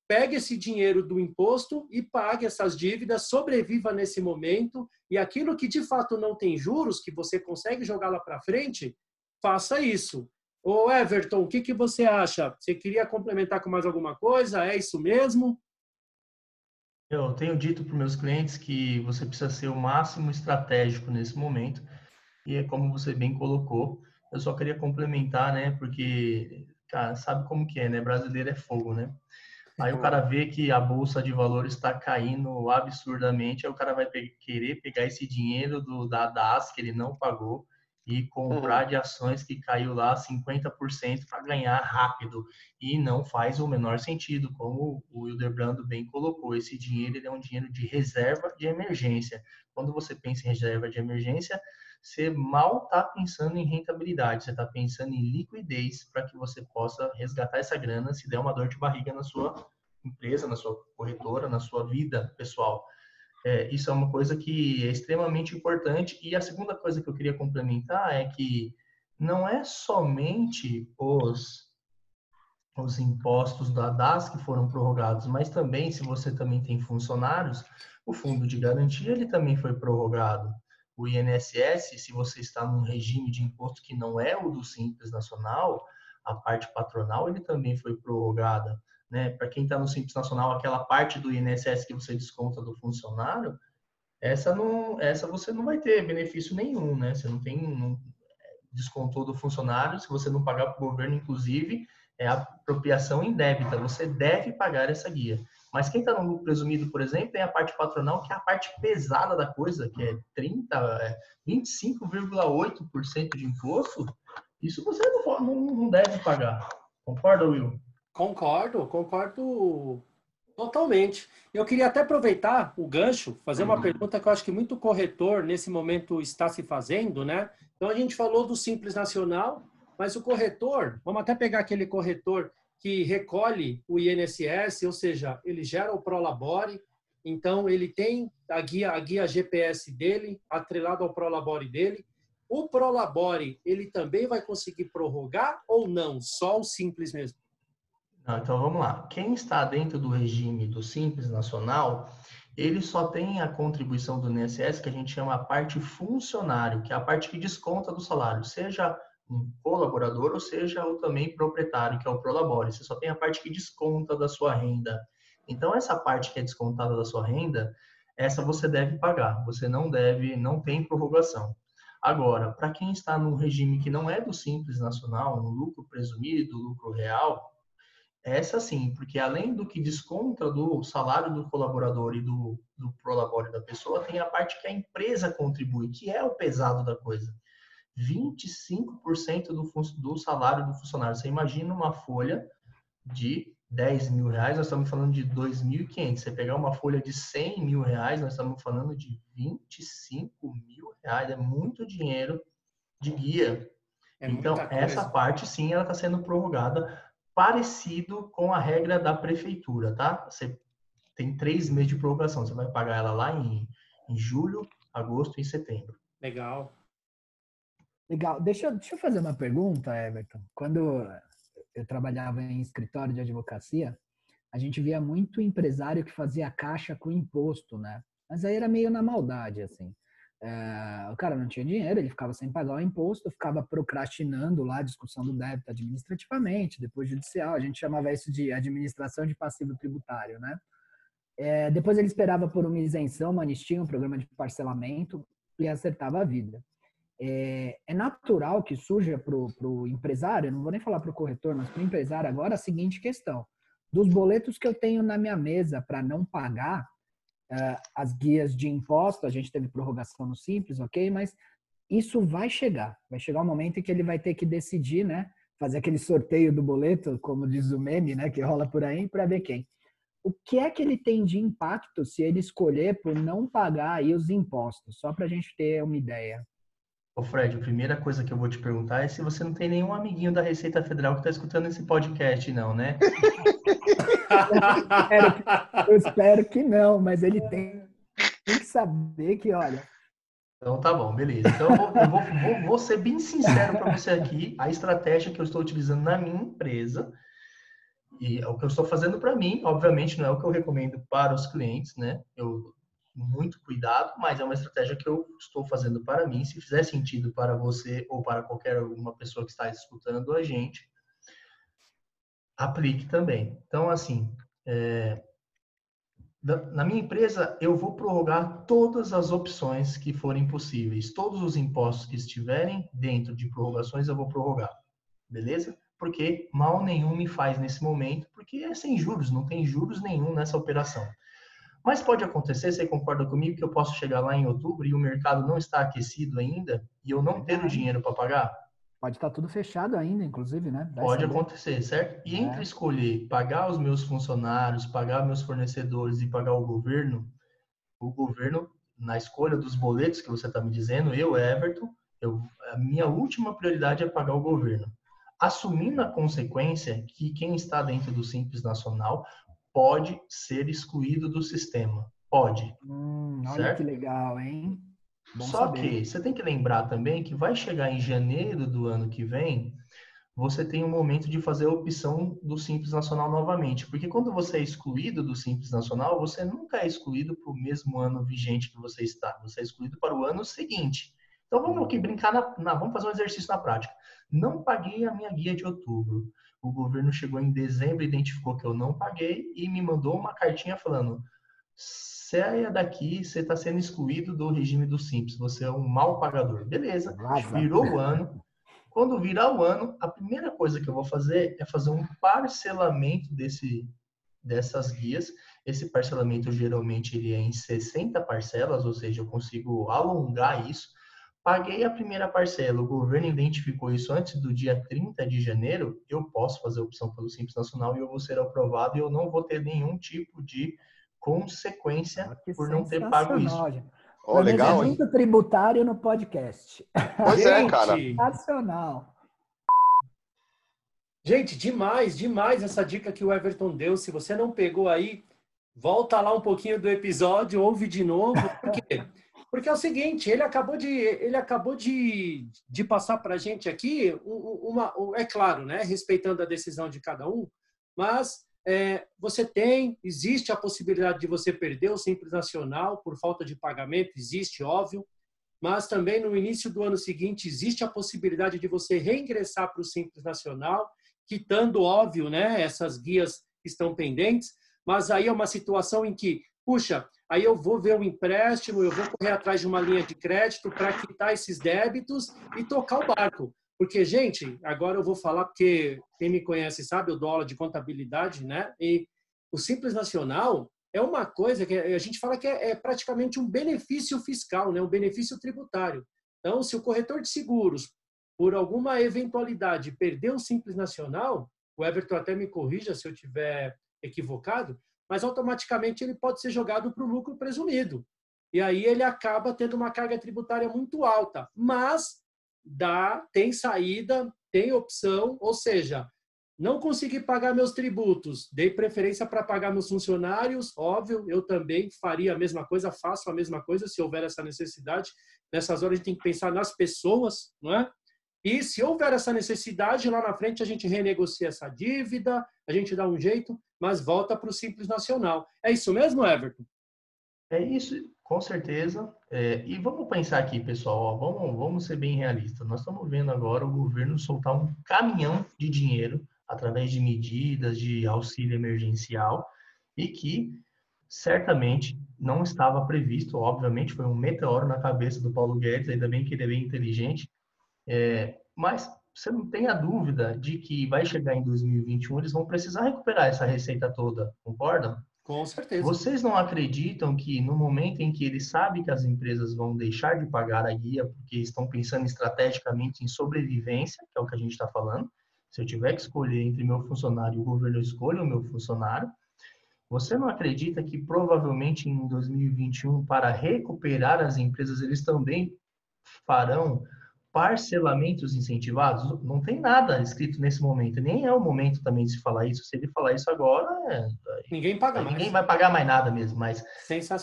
pegue esse dinheiro do imposto e pague essas dívidas, sobreviva nesse momento e aquilo que de fato não tem juros, que você consegue jogar lá para frente, faça isso. Ô Everton, o que, que você acha? Você queria complementar com mais alguma coisa? É isso mesmo? Eu tenho dito para meus clientes que você precisa ser o máximo estratégico nesse momento e é como você bem colocou. Eu só queria complementar, né? Porque, cara, sabe como que é, né? Brasileiro é fogo, né? Aí o cara vê que a bolsa de valores está caindo absurdamente, aí o cara vai pe querer pegar esse dinheiro do, da DAS que ele não pagou e comprar uhum. de ações que caiu lá 50% para ganhar rápido. E não faz o menor sentido, como o Hildebrando bem colocou. Esse dinheiro é um dinheiro de reserva de emergência. Quando você pensa em reserva de emergência, você mal está pensando em rentabilidade, você está pensando em liquidez para que você possa resgatar essa grana se der uma dor de barriga na sua empresa, na sua corretora, na sua vida pessoal. É, isso é uma coisa que é extremamente importante. E a segunda coisa que eu queria complementar é que não é somente os, os impostos da DAS que foram prorrogados, mas também, se você também tem funcionários, o fundo de garantia ele também foi prorrogado. O INSS, se você está num regime de imposto que não é o do Simples Nacional, a parte patronal ele também foi prorrogada né? Para quem está no Simples Nacional, aquela parte do INSS que você desconta do funcionário, essa não, essa você não vai ter benefício nenhum, né? Você não tem não, descontou do funcionário, se você não pagar para o governo, inclusive, é apropriação indébita. Você deve pagar essa guia. Mas quem está no lucro presumido, por exemplo, tem a parte patronal, que é a parte pesada da coisa, que é 30, 25,8% é, de imposto. Isso você não, não, deve pagar. Concorda, Will? Concordo, concordo totalmente. Eu queria até aproveitar o gancho, fazer uma uhum. pergunta que eu acho que muito corretor nesse momento está se fazendo, né? Então a gente falou do Simples Nacional, mas o corretor, vamos até pegar aquele corretor que recolhe o INSS, ou seja, ele gera o Prolabore, então ele tem a guia, a guia GPS dele, atrelado ao Prolabore dele. O Prolabore, ele também vai conseguir prorrogar ou não? Só o Simples mesmo? Não, então vamos lá. Quem está dentro do regime do Simples Nacional, ele só tem a contribuição do INSS que a gente chama a parte funcionário, que é a parte que desconta do salário, seja um colaborador ou seja o também proprietário, que é o Prolabore. Você só tem a parte que desconta da sua renda. Então essa parte que é descontada da sua renda, essa você deve pagar. Você não deve, não tem prorrogação. Agora, para quem está no regime que não é do Simples Nacional, no lucro presumido, lucro real, essa sim, porque além do que desconta do salário do colaborador e do, do prolabore da pessoa, tem a parte que a empresa contribui, que é o pesado da coisa. 25% do, do salário do funcionário. Você imagina uma folha de 10 mil reais, nós estamos falando de 2.500. Você pegar uma folha de 100 mil reais, nós estamos falando de 25 mil reais. É muito dinheiro de guia. É então, essa parte, sim, ela está sendo prorrogada parecido com a regra da prefeitura, tá? Você tem três meses de prorrogação, você vai pagar ela lá em, em julho, agosto e setembro. Legal. Legal. Deixa, deixa eu fazer uma pergunta, Everton. Quando eu trabalhava em escritório de advocacia, a gente via muito empresário que fazia caixa com imposto, né? Mas aí era meio na maldade, assim. É, o cara não tinha dinheiro, ele ficava sem pagar o imposto, ficava procrastinando lá a discussão do débito administrativamente, depois judicial. A gente chamava isso de administração de passivo tributário, né? É, depois ele esperava por uma isenção, uma anistia, um programa de parcelamento e acertava a vida. É, é natural que surja para o empresário, não vou nem falar para o corretor, mas para o empresário agora a seguinte questão: dos boletos que eu tenho na minha mesa para não pagar, uh, as guias de imposto, a gente teve prorrogação no Simples, ok, mas isso vai chegar. Vai chegar um momento em que ele vai ter que decidir, né? Fazer aquele sorteio do boleto, como diz o meme, né? Que rola por aí, para ver quem. O que é que ele tem de impacto se ele escolher por não pagar aí os impostos? Só para a gente ter uma ideia. Ô Fred, a primeira coisa que eu vou te perguntar é se você não tem nenhum amiguinho da Receita Federal que está escutando esse podcast, não, né? eu, espero que, eu espero que não, mas ele tem, tem que saber que, olha. Então tá bom, beleza. Então eu vou, eu vou, vou, vou ser bem sincero para você aqui. A estratégia que eu estou utilizando na minha empresa e é o que eu estou fazendo para mim, obviamente, não é o que eu recomendo para os clientes, né? Eu muito cuidado, mas é uma estratégia que eu estou fazendo para mim. Se fizer sentido para você ou para qualquer uma pessoa que está escutando a gente, aplique também. Então, assim, é, na minha empresa, eu vou prorrogar todas as opções que forem possíveis. Todos os impostos que estiverem dentro de prorrogações, eu vou prorrogar. Beleza? Porque mal nenhum me faz nesse momento, porque é sem juros, não tem juros nenhum nessa operação. Mas pode acontecer, você concorda comigo, que eu posso chegar lá em outubro e o mercado não está aquecido ainda e eu não ter o dinheiro para pagar? Pode estar tudo fechado ainda, inclusive, né? Vai pode saber. acontecer, certo? E é. entre escolher pagar os meus funcionários, pagar meus fornecedores e pagar o governo, o governo, na escolha dos boletos que você está me dizendo, eu, Everton, eu, a minha última prioridade é pagar o governo. Assumindo a consequência que quem está dentro do Simples Nacional pode ser excluído do sistema. Pode. Hum, olha certo? que legal, hein? Bom Só saber. que você tem que lembrar também que vai chegar em janeiro do ano que vem, você tem um momento de fazer a opção do Simples Nacional novamente. Porque quando você é excluído do Simples Nacional, você nunca é excluído para o mesmo ano vigente que você está. Você é excluído para o ano seguinte. Então vamos aqui brincar na, na, vamos fazer um exercício na prática. Não paguei a minha guia de outubro. O governo chegou em dezembro, identificou que eu não paguei e me mandou uma cartinha falando: saia daqui, você está sendo excluído do regime do Simples, você é um mal pagador. Beleza, virou o ano. Quando virar o ano, a primeira coisa que eu vou fazer é fazer um parcelamento desse, dessas guias. Esse parcelamento geralmente ele é em 60 parcelas, ou seja, eu consigo alongar isso Paguei a primeira parcela, o governo identificou isso antes do dia 30 de janeiro, eu posso fazer a opção pelo Simples Nacional e eu vou ser aprovado e eu não vou ter nenhum tipo de consequência ah, por não ter pago isso. Oh, legal, hein? tributário no podcast. Pois é, cara. Nacional. Gente, demais, demais essa dica que o Everton deu. Se você não pegou aí, volta lá um pouquinho do episódio, ouve de novo. Por quê? Porque é o seguinte, ele acabou de, ele acabou de, de passar para a gente aqui uma, é claro, né, respeitando a decisão de cada um, mas é, você tem, existe a possibilidade de você perder o Simples Nacional por falta de pagamento, existe, óbvio, mas também no início do ano seguinte existe a possibilidade de você reingressar para o Simples Nacional, quitando, óbvio, né, essas guias que estão pendentes, mas aí é uma situação em que, puxa, aí eu vou ver o empréstimo, eu vou correr atrás de uma linha de crédito para quitar esses débitos e tocar o barco. Porque, gente, agora eu vou falar, porque quem me conhece sabe, eu dou aula de contabilidade, né? E o Simples Nacional é uma coisa que a gente fala que é, é praticamente um benefício fiscal, né? um benefício tributário. Então, se o corretor de seguros, por alguma eventualidade, perder o Simples Nacional, o Everton até me corrija se eu tiver equivocado, mas automaticamente ele pode ser jogado para o lucro presumido. E aí ele acaba tendo uma carga tributária muito alta, mas dá, tem saída, tem opção, ou seja, não consegui pagar meus tributos, dei preferência para pagar meus funcionários, óbvio, eu também faria a mesma coisa, faço a mesma coisa se houver essa necessidade. Nessas horas a gente tem que pensar nas pessoas, não é? E se houver essa necessidade, lá na frente a gente renegocia essa dívida, a gente dá um jeito, mas volta para o Simples Nacional. É isso mesmo, Everton? É isso, com certeza. É, e vamos pensar aqui, pessoal, ó, vamos, vamos ser bem realistas. Nós estamos vendo agora o governo soltar um caminhão de dinheiro através de medidas de auxílio emergencial e que certamente não estava previsto, obviamente foi um meteoro na cabeça do Paulo Guedes, ainda bem que ele é bem inteligente, é, mas você não tem a dúvida de que vai chegar em 2021, eles vão precisar recuperar essa receita toda, concordam? Com certeza. Vocês não acreditam que no momento em que eles sabem que as empresas vão deixar de pagar a guia porque estão pensando estrategicamente em sobrevivência, que é o que a gente está falando, se eu tiver que escolher entre meu funcionário e o governo, eu escolho o meu funcionário. Você não acredita que provavelmente em 2021, para recuperar as empresas, eles também farão parcelamentos incentivados, não tem nada escrito nesse momento. Nem é o momento também de se falar isso. Se ele falar isso agora, é... ninguém paga Ninguém mais. vai pagar mais nada mesmo. Mas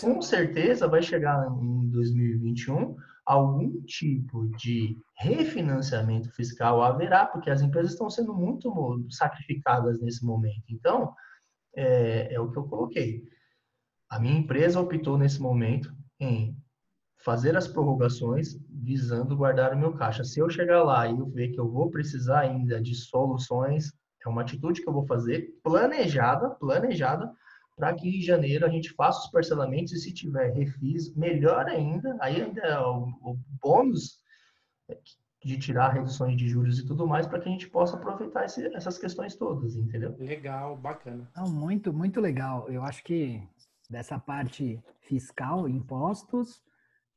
com certeza vai chegar em 2021 algum tipo de refinanciamento fiscal haverá, porque as empresas estão sendo muito sacrificadas nesse momento. Então, é, é o que eu coloquei. A minha empresa optou nesse momento em fazer as prorrogações visando guardar o meu caixa. Se eu chegar lá e eu ver que eu vou precisar ainda de soluções, é uma atitude que eu vou fazer planejada, planejada, para que em janeiro a gente faça os parcelamentos e se tiver refis, melhor ainda, aí ainda é o, o bônus de tirar reduções de juros e tudo mais para que a gente possa aproveitar esse, essas questões todas, entendeu? Legal, bacana. Não, muito, muito legal. Eu acho que dessa parte fiscal, impostos.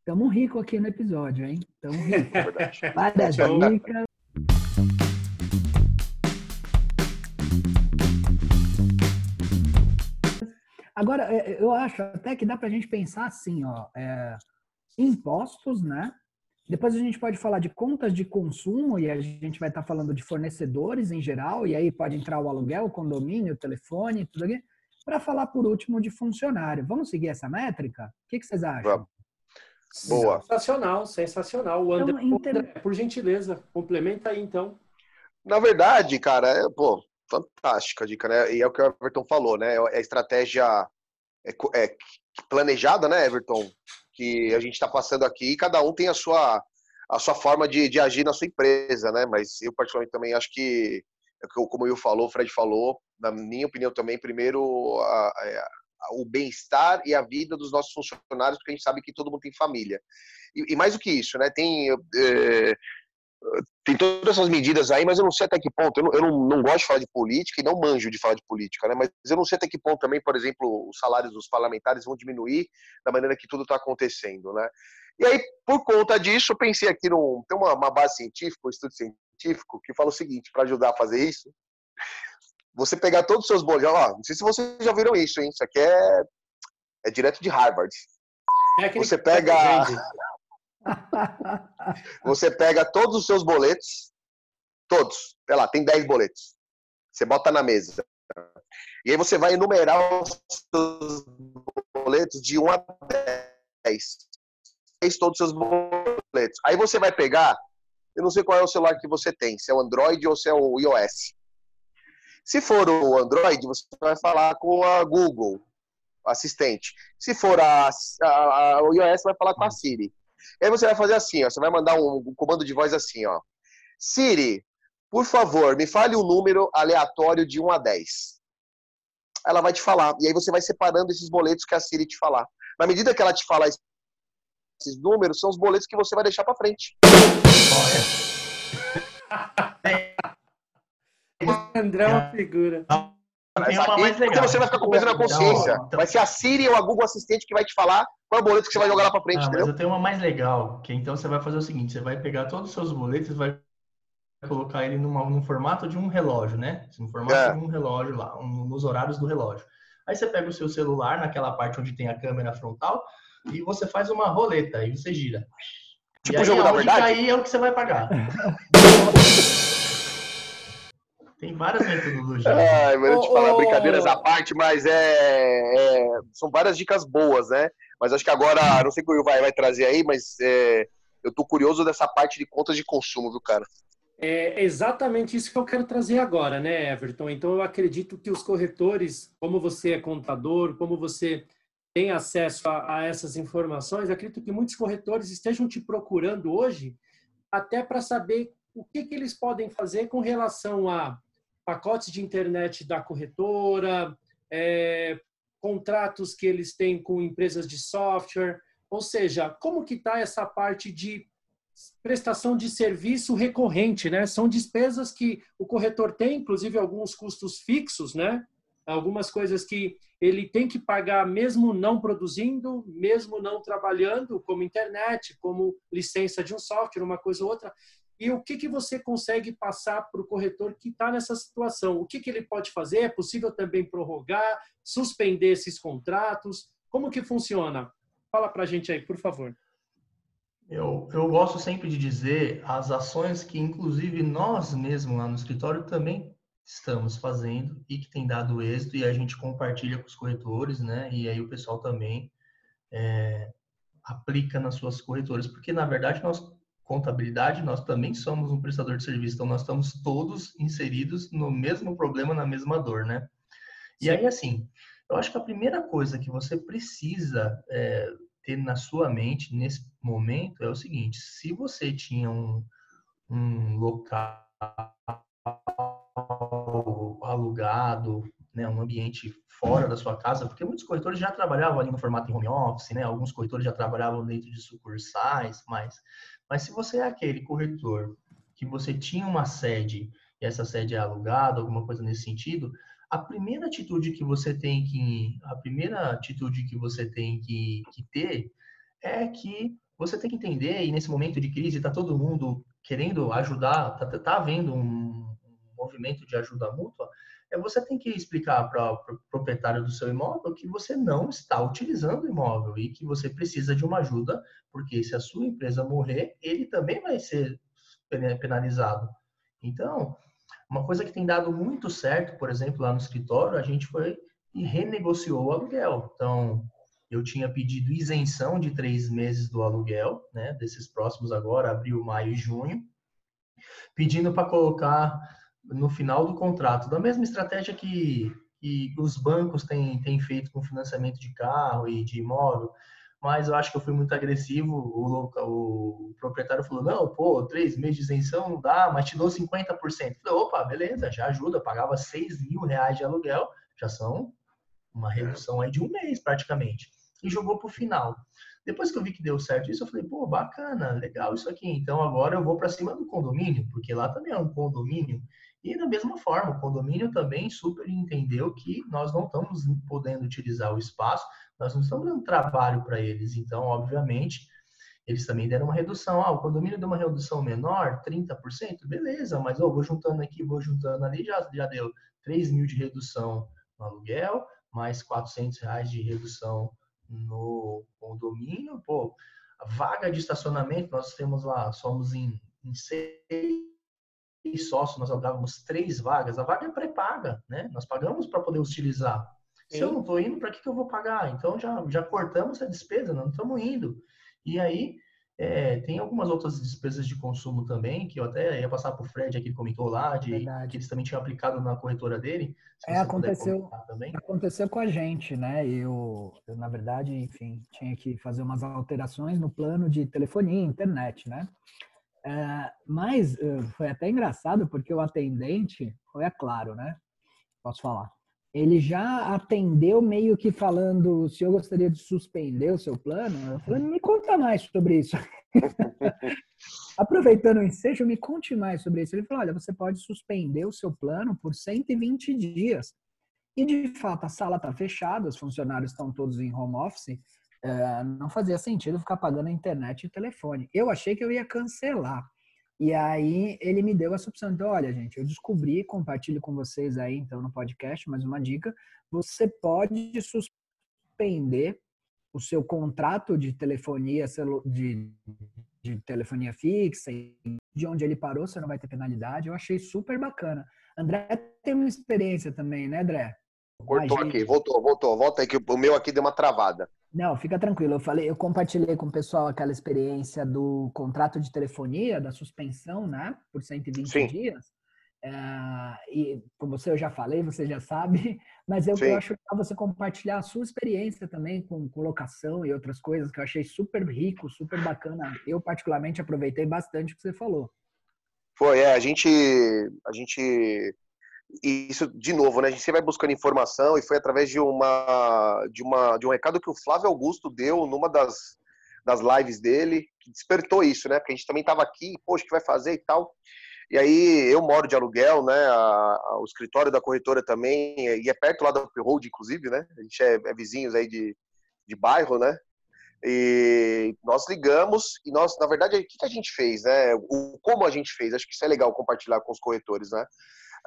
Estamos ricos aqui no episódio, hein? Estamos ricos. É Várias dicas. Agora, é, é, eu acho até que dá para a gente pensar assim, ó, é, impostos, né? Depois a gente pode falar de contas de consumo e a gente vai estar tá falando de fornecedores em geral, e aí pode entrar o aluguel, o condomínio, o telefone, tudo aqui, para falar por último de funcionário. Vamos seguir essa métrica? O que, que vocês acham? Boa. Sensacional, sensacional. O André, então, inter... André, por gentileza, complementa aí então. Na verdade, cara, é, pô, fantástica a dica, né? E é o que o Everton falou, né? É a estratégia é, é planejada, né, Everton? Que a gente está passando aqui e cada um tem a sua, a sua forma de, de agir na sua empresa, né? Mas eu, particularmente, também acho que, é como o Will falou, o Fred falou, na minha opinião também, primeiro, a, a, o bem-estar e a vida dos nossos funcionários, porque a gente sabe que todo mundo tem família. E, e mais do que isso, né? Tem. É, tem todas essas medidas aí, mas eu não sei até que ponto. Eu, não, eu não, não, gosto de falar de política e não manjo de falar de política, né? Mas eu não sei até que ponto também, por exemplo, os salários dos parlamentares vão diminuir da maneira que tudo está acontecendo, né? E aí, por conta disso, eu pensei aqui num. Tem uma, uma base científica, um estudo científico, que fala o seguinte: para ajudar a fazer isso, você pegar todos os seus boletos. Ó, não sei se vocês já viram isso, hein? Isso aqui é, é direto de Harvard. É você pega. Você pega todos os seus boletos, todos, sei lá, tem 10 boletos. Você bota na mesa. E aí você vai enumerar os seus boletos de 1 a 10. Todos os seus boletos. Aí você vai pegar, eu não sei qual é o celular que você tem, se é o Android ou se é o iOS. Se for o Android, você vai falar com a Google Assistente. Se for a, a, a, o iOS, vai falar com a Siri. E aí você vai fazer assim, ó, você vai mandar um, um comando de voz assim, ó. Siri, por favor, me fale um número aleatório de 1 a 10. Ela vai te falar. E aí você vai separando esses boletos que a Siri te falar. Na medida que ela te falar esses números, são os boletos que você vai deixar para frente. André é uma figura. Tem uma mais legal. Porque você vai ficar com peso na consciência. Então... Vai ser a Siri ou a Google Assistente que vai te falar qual é o boleto que você vai jogar lá para frente, ah, entendeu? Mas eu tenho uma mais legal, que então você vai fazer o seguinte, você vai pegar todos os seus boletos e vai colocar ele numa, num formato de um relógio, né? No formato é. de um relógio lá, um, nos horários do relógio. Aí você pega o seu celular, naquela parte onde tem a câmera frontal, e você faz uma roleta, e você gira. Tipo o jogo da verdade? Aí é o que você vai pagar. Tem várias metodologias. Ai, mas eu te falar, brincadeiras à parte, mas é, é, são várias dicas boas, né? Mas acho que agora, não sei o que o Will vai, vai trazer aí, mas é, eu tô curioso dessa parte de contas de consumo, viu, cara? É exatamente isso que eu quero trazer agora, né, Everton? Então, eu acredito que os corretores, como você é contador, como você tem acesso a, a essas informações, acredito que muitos corretores estejam te procurando hoje até para saber o que, que eles podem fazer com relação a pacotes de internet da corretora, é, contratos que eles têm com empresas de software, ou seja, como que está essa parte de prestação de serviço recorrente, né? São despesas que o corretor tem, inclusive alguns custos fixos, né? Algumas coisas que ele tem que pagar mesmo não produzindo, mesmo não trabalhando, como internet, como licença de um software, uma coisa ou outra. E o que, que você consegue passar para o corretor que está nessa situação? O que, que ele pode fazer? É possível também prorrogar, suspender esses contratos? Como que funciona? Fala para a gente aí, por favor. Eu, eu gosto sempre de dizer as ações que, inclusive, nós mesmos lá no escritório também estamos fazendo e que tem dado êxito e a gente compartilha com os corretores, né? E aí o pessoal também é, aplica nas suas corretoras, porque na verdade nós contabilidade, nós também somos um prestador de serviço, então nós estamos todos inseridos no mesmo problema, na mesma dor, né? E Sim. aí, assim, eu acho que a primeira coisa que você precisa é, ter na sua mente nesse momento é o seguinte: se você tinha um, um local alugado, né, um ambiente fora da sua casa, porque muitos corretores já trabalhavam ali no formato em home office, né? Alguns corretores já trabalhavam dentro de sucursais, mas mas se você é aquele corretor que você tinha uma sede e essa sede é alugada, alguma coisa nesse sentido, a primeira atitude que você tem que a primeira atitude que você tem que, que ter é que você tem que entender e nesse momento de crise está todo mundo querendo ajudar, tá, tá havendo um movimento de ajuda mútua, é você tem que explicar para o pro proprietário do seu imóvel que você não está utilizando o imóvel e que você precisa de uma ajuda, porque se a sua empresa morrer, ele também vai ser penalizado. Então, uma coisa que tem dado muito certo, por exemplo, lá no escritório, a gente foi e renegociou o aluguel. Então, eu tinha pedido isenção de três meses do aluguel, né, desses próximos agora, abril, maio e junho, pedindo para colocar no final do contrato, da mesma estratégia que, que os bancos têm, têm feito com financiamento de carro e de imóvel, mas eu acho que eu fui muito agressivo. O, o, o proprietário falou: não, pô, três meses de isenção não dá, mas te dou 50%. Eu falei: opa, beleza, já ajuda. Eu pagava 6 mil reais de aluguel, já são uma redução aí de um mês praticamente. E jogou para o final. Depois que eu vi que deu certo isso, eu falei: pô, bacana, legal isso aqui. Então agora eu vou para cima do condomínio, porque lá também é um condomínio. E da mesma forma, o condomínio também super entendeu que nós não estamos podendo utilizar o espaço nós não estamos dando trabalho para eles. Então, obviamente, eles também deram uma redução. Ah, o condomínio deu uma redução menor, 30%, beleza, mas vou juntando aqui, vou juntando ali, já, já deu 3 mil de redução no aluguel, mais 400 reais de redução no condomínio. Pô, a vaga de estacionamento, nós temos lá, somos em, em seis sócios, nós alugávamos três vagas. A vaga é pré-paga, né? Nós pagamos para poder utilizar. Se eu não estou indo, para que, que eu vou pagar? Então já, já cortamos a despesa, não estamos indo. E aí é, tem algumas outras despesas de consumo também, que eu até ia passar para o Fred aqui, comentou lá, de, que eles também tinham aplicado na corretora dele. É, aconteceu, aconteceu com a gente, né? Eu, eu, na verdade, enfim, tinha que fazer umas alterações no plano de telefonia, internet, né? É, mas eh, foi até engraçado, porque o atendente, foi é claro, né? Posso falar ele já atendeu meio que falando se eu gostaria de suspender o seu plano. Eu falei, me conta mais sobre isso. Aproveitando o ensejo, me conte mais sobre isso. Ele falou, olha, você pode suspender o seu plano por 120 dias. E, de fato, a sala está fechada, os funcionários estão todos em home office. É, não fazia sentido ficar pagando a internet e o telefone. Eu achei que eu ia cancelar. E aí ele me deu essa opção. Então, olha, gente, eu descobri, compartilho com vocês aí, então, no podcast, mais uma dica. Você pode suspender o seu contrato de telefonia de, de telefonia fixa, de onde ele parou, você não vai ter penalidade. Eu achei super bacana. André tem uma experiência também, né, André? Cortou aqui, voltou, voltou. Volta aí que o meu aqui deu uma travada. Não, fica tranquilo. Eu falei, eu compartilhei com o pessoal aquela experiência do contrato de telefonia, da suspensão, né, por 120 Sim. dias. É, e com você eu já falei, você já sabe, mas eu, eu acho legal você compartilhar a sua experiência também com colocação e outras coisas que eu achei super rico, super bacana. Eu particularmente aproveitei bastante o que você falou. Foi, é, a gente, a gente isso de novo, né? A gente sempre vai buscando informação e foi através de uma de uma de um recado que o Flávio Augusto deu numa das das lives dele que despertou isso, né? Porque a gente também estava aqui, poxa, o que vai fazer e tal. E aí eu moro de aluguel, né? A, a, o escritório da corretora também e é perto lá da Uphold, inclusive, né? A gente é, é vizinhos aí de, de bairro, né? E nós ligamos e nós, na verdade, o que, que a gente fez, né? O, como a gente fez? Acho que isso é legal compartilhar com os corretores, né?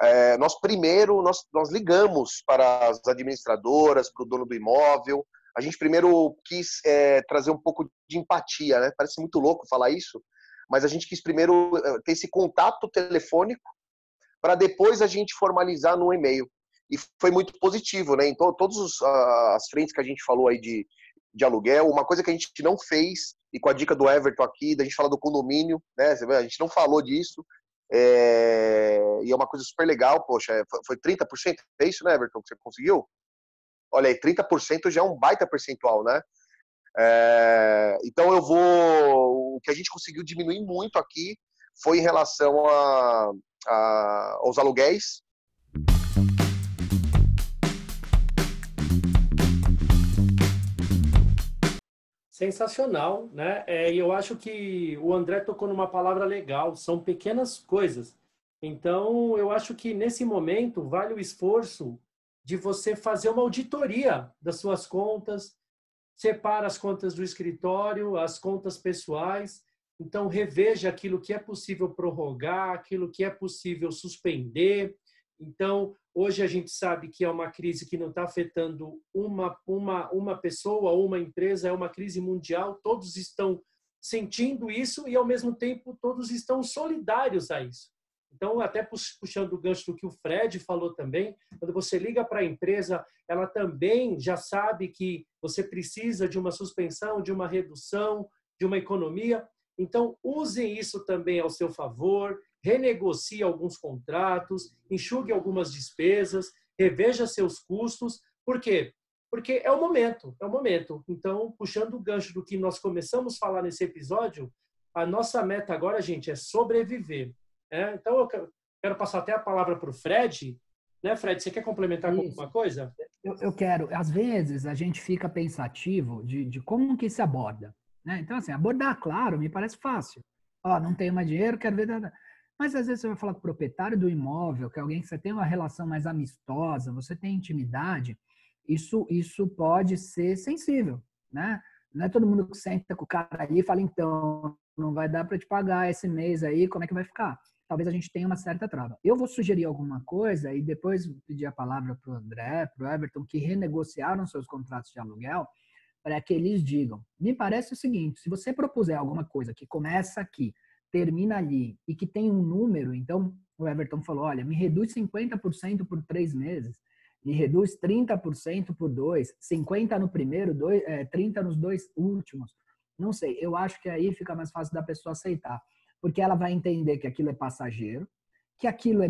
É, nós primeiro, nós, nós ligamos para as administradoras, para o dono do imóvel. A gente primeiro quis é, trazer um pouco de empatia, né? Parece muito louco falar isso, mas a gente quis primeiro é, ter esse contato telefônico para depois a gente formalizar no e-mail. E foi muito positivo, né? Então, todas as frentes que a gente falou aí de, de aluguel, uma coisa que a gente não fez, e com a dica do Everton aqui, da gente falar do condomínio, né? A gente não falou disso, é, e é uma coisa super legal, poxa, é, foi 30%, é isso, né, Everton, que você conseguiu? Olha aí, 30% já é um baita percentual, né? É, então eu vou. O que a gente conseguiu diminuir muito aqui foi em relação a, a aos aluguéis. Sensacional, né? É, eu acho que o André tocou numa palavra legal, são pequenas coisas. Então, eu acho que nesse momento vale o esforço de você fazer uma auditoria das suas contas, separa as contas do escritório, as contas pessoais, então reveja aquilo que é possível prorrogar, aquilo que é possível suspender. Então, hoje a gente sabe que é uma crise que não está afetando uma, uma, uma pessoa ou uma empresa, é uma crise mundial, todos estão sentindo isso e, ao mesmo tempo, todos estão solidários a isso. Então, até puxando o gancho do que o Fred falou também, quando você liga para a empresa, ela também já sabe que você precisa de uma suspensão, de uma redução, de uma economia. Então, usem isso também ao seu favor, renegocie alguns contratos, enxugue algumas despesas, reveja seus custos. Por quê? Porque é o momento, é o momento. Então, puxando o gancho do que nós começamos a falar nesse episódio, a nossa meta agora, gente, é sobreviver. É, então, eu quero passar até a palavra para o Fred. Né, Fred, você quer complementar com alguma coisa? Eu, eu, quero. Às vezes, a gente fica pensativo de, de como que se aborda. Né? Então, assim, abordar, claro, me parece fácil. Ó, não tenho mais dinheiro, quero ver... Mas, às vezes, você vai falar com o proprietário do imóvel, que é alguém que você tem uma relação mais amistosa, você tem intimidade, isso, isso pode ser sensível, né? Não é todo mundo que senta com o cara aí e fala, então, não vai dar para te pagar esse mês aí, como é que vai ficar? talvez a gente tenha uma certa trava. Eu vou sugerir alguma coisa e depois pedir a palavra para o André, para o Everton, que renegociaram seus contratos de aluguel, para que eles digam. Me parece o seguinte: se você propuser alguma coisa que começa aqui, termina ali e que tem um número, então o Everton falou: olha, me reduz 50% por três meses, me reduz 30% por dois, 50% no primeiro, dois, é, 30% nos dois últimos. Não sei, eu acho que aí fica mais fácil da pessoa aceitar porque ela vai entender que aquilo é passageiro, que aquilo é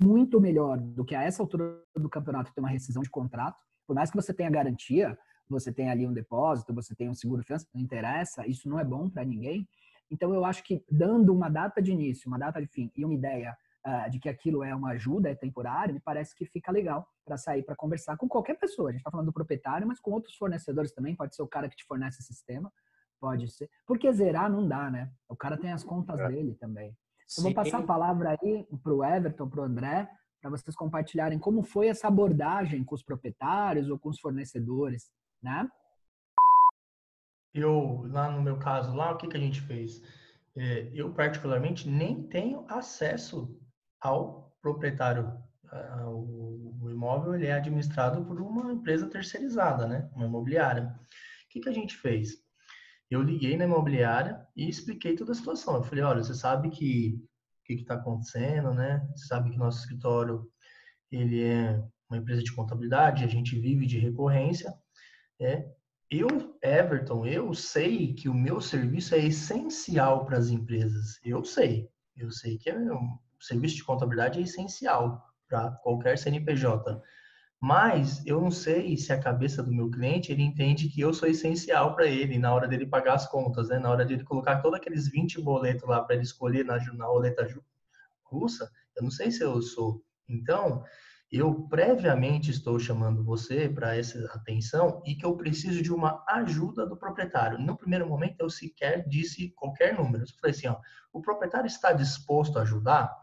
muito melhor do que a essa altura do campeonato ter uma rescisão de contrato. Por mais que você tenha garantia, você tenha ali um depósito, você tenha um seguro finança, não interessa, isso não é bom para ninguém. Então eu acho que dando uma data de início, uma data de fim e uma ideia uh, de que aquilo é uma ajuda, é temporário, me parece que fica legal para sair para conversar com qualquer pessoa. A gente está falando do proprietário, mas com outros fornecedores também, pode ser o cara que te fornece o sistema. Pode ser. Porque zerar não dá, né? O cara tem as contas é. dele também. Eu vou passar a palavra aí para o Everton, para o André, para vocês compartilharem como foi essa abordagem com os proprietários ou com os fornecedores, né? Eu, lá no meu caso, lá, o que, que a gente fez? É, eu, particularmente, nem tenho acesso ao proprietário. O, o imóvel ele é administrado por uma empresa terceirizada, né? Uma imobiliária. O que, que a gente fez? eu liguei na imobiliária e expliquei toda a situação. Eu falei, olha, você sabe que o que está acontecendo, né? Você sabe que nosso escritório ele é uma empresa de contabilidade, a gente vive de recorrência. É. Eu, Everton, eu sei que o meu serviço é essencial para as empresas. Eu sei. Eu sei que é, o serviço de contabilidade é essencial para qualquer CNPJ. Mas eu não sei se a cabeça do meu cliente ele entende que eu sou essencial para ele na hora dele pagar as contas, né? Na hora dele colocar todos aqueles 20 boletos lá para ele escolher na, na roleta russa, eu não sei se eu sou. Então, eu previamente estou chamando você para essa atenção e que eu preciso de uma ajuda do proprietário. No primeiro momento, eu sequer disse qualquer número. Eu falei assim, ó, o proprietário está disposto a ajudar?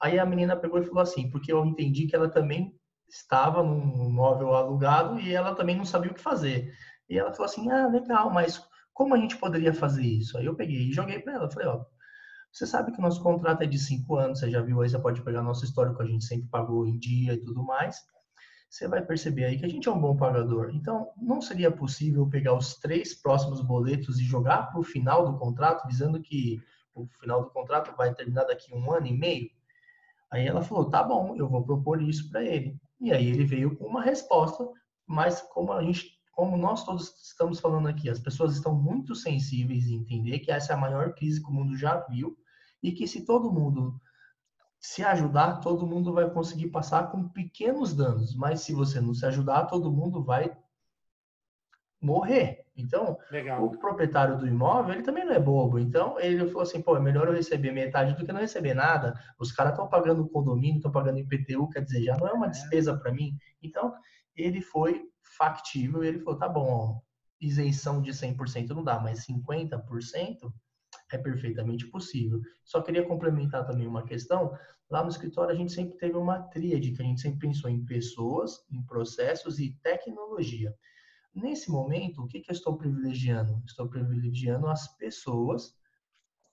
Aí a menina pegou e falou assim, porque eu entendi que ela também estava num móvel alugado e ela também não sabia o que fazer. E ela falou assim: ah, legal, mas como a gente poderia fazer isso? Aí eu peguei e joguei para ela. Falei: ó, você sabe que o nosso contrato é de cinco anos, você já viu aí, você pode pegar nosso histórico, a gente sempre pagou em dia e tudo mais. Você vai perceber aí que a gente é um bom pagador. Então, não seria possível pegar os três próximos boletos e jogar para o final do contrato, visando que o final do contrato vai terminar daqui um ano e meio? Aí ela falou: tá bom, eu vou propor isso para ele. E aí ele veio com uma resposta, mas como a gente, como nós todos estamos falando aqui, as pessoas estão muito sensíveis em entender que essa é a maior crise que o mundo já viu e que se todo mundo se ajudar, todo mundo vai conseguir passar com pequenos danos, mas se você não se ajudar, todo mundo vai morrer. Então, Legal. o proprietário do imóvel, ele também não é bobo. Então, ele falou assim, pô, é melhor eu receber metade do que não receber nada. Os caras estão pagando o condomínio, estão pagando IPTU, quer dizer, já não é uma é. despesa para mim. Então, ele foi factível e ele falou, tá bom, ó, isenção de 100% não dá, mas 50%, É perfeitamente possível. Só queria complementar também uma questão. Lá no escritório a gente sempre teve uma tríade, que a gente sempre pensou em pessoas, em processos e tecnologia. Nesse momento, o que, que eu estou privilegiando? Estou privilegiando as pessoas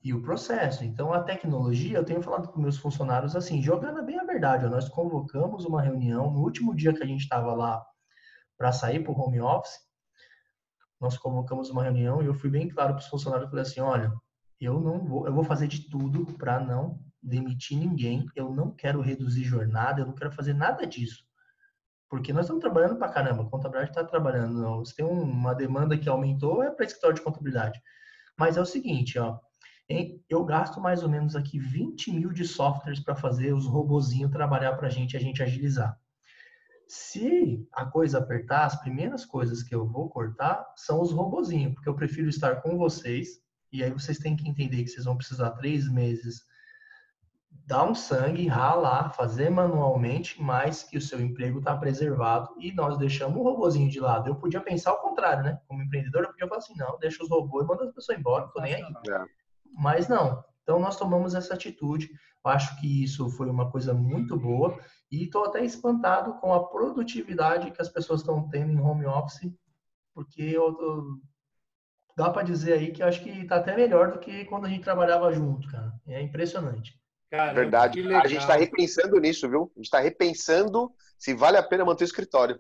e o processo. Então, a tecnologia, eu tenho falado com meus funcionários assim, jogando bem a verdade. Nós convocamos uma reunião no último dia que a gente estava lá para sair para o home office. Nós convocamos uma reunião e eu fui bem claro para os funcionários. Falei assim: olha, eu não vou, eu vou fazer de tudo para não demitir ninguém. Eu não quero reduzir jornada, eu não quero fazer nada disso. Porque nós estamos trabalhando para caramba, a contabilidade está trabalhando. Se tem uma demanda que aumentou, é para escritório de contabilidade. Mas é o seguinte, ó, eu gasto mais ou menos aqui 20 mil de softwares para fazer os robozinhos trabalhar para a gente, a gente agilizar. Se a coisa apertar, as primeiras coisas que eu vou cortar são os robozinhos, porque eu prefiro estar com vocês, e aí vocês têm que entender que vocês vão precisar três meses dar um sangue, ralar, fazer manualmente, mas que o seu emprego está preservado e nós deixamos o robozinho de lado. Eu podia pensar o contrário, né? Como empreendedor, eu podia falar assim, não, deixa os robôs e manda as pessoas embora, não tô nem aí. É. Mas não. Então nós tomamos essa atitude. Eu acho que isso foi uma coisa muito boa e estou até espantado com a produtividade que as pessoas estão tendo em home office, porque eu, eu dá para dizer aí que eu acho que está até melhor do que quando a gente trabalhava junto, cara. É impressionante. Cara, Verdade. A gente está repensando nisso, viu? A gente está repensando se vale a pena manter o escritório.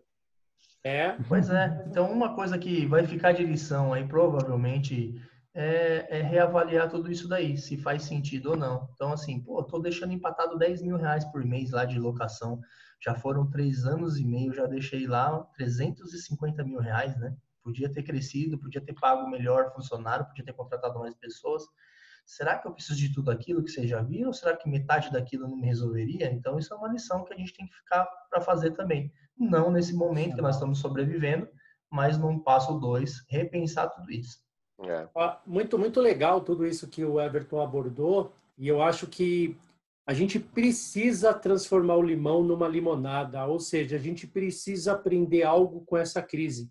É. Pois é. Então, uma coisa que vai ficar de lição aí, provavelmente, é, é, reavaliar tudo isso daí, se faz sentido ou não. Então, assim, pô, tô deixando empatado 10 mil reais por mês lá de locação. Já foram três anos e meio, já deixei lá 350 mil reais, né? Podia ter crescido, podia ter pago melhor funcionário, podia ter contratado mais pessoas. Será que eu preciso de tudo aquilo que você já viu? Ou será que metade daquilo não me resolveria? Então, isso é uma lição que a gente tem que ficar para fazer também. Não nesse momento que nós estamos sobrevivendo, mas num passo dois, repensar tudo isso. É. Muito, muito legal tudo isso que o Everton abordou, e eu acho que a gente precisa transformar o limão numa limonada, ou seja, a gente precisa aprender algo com essa crise.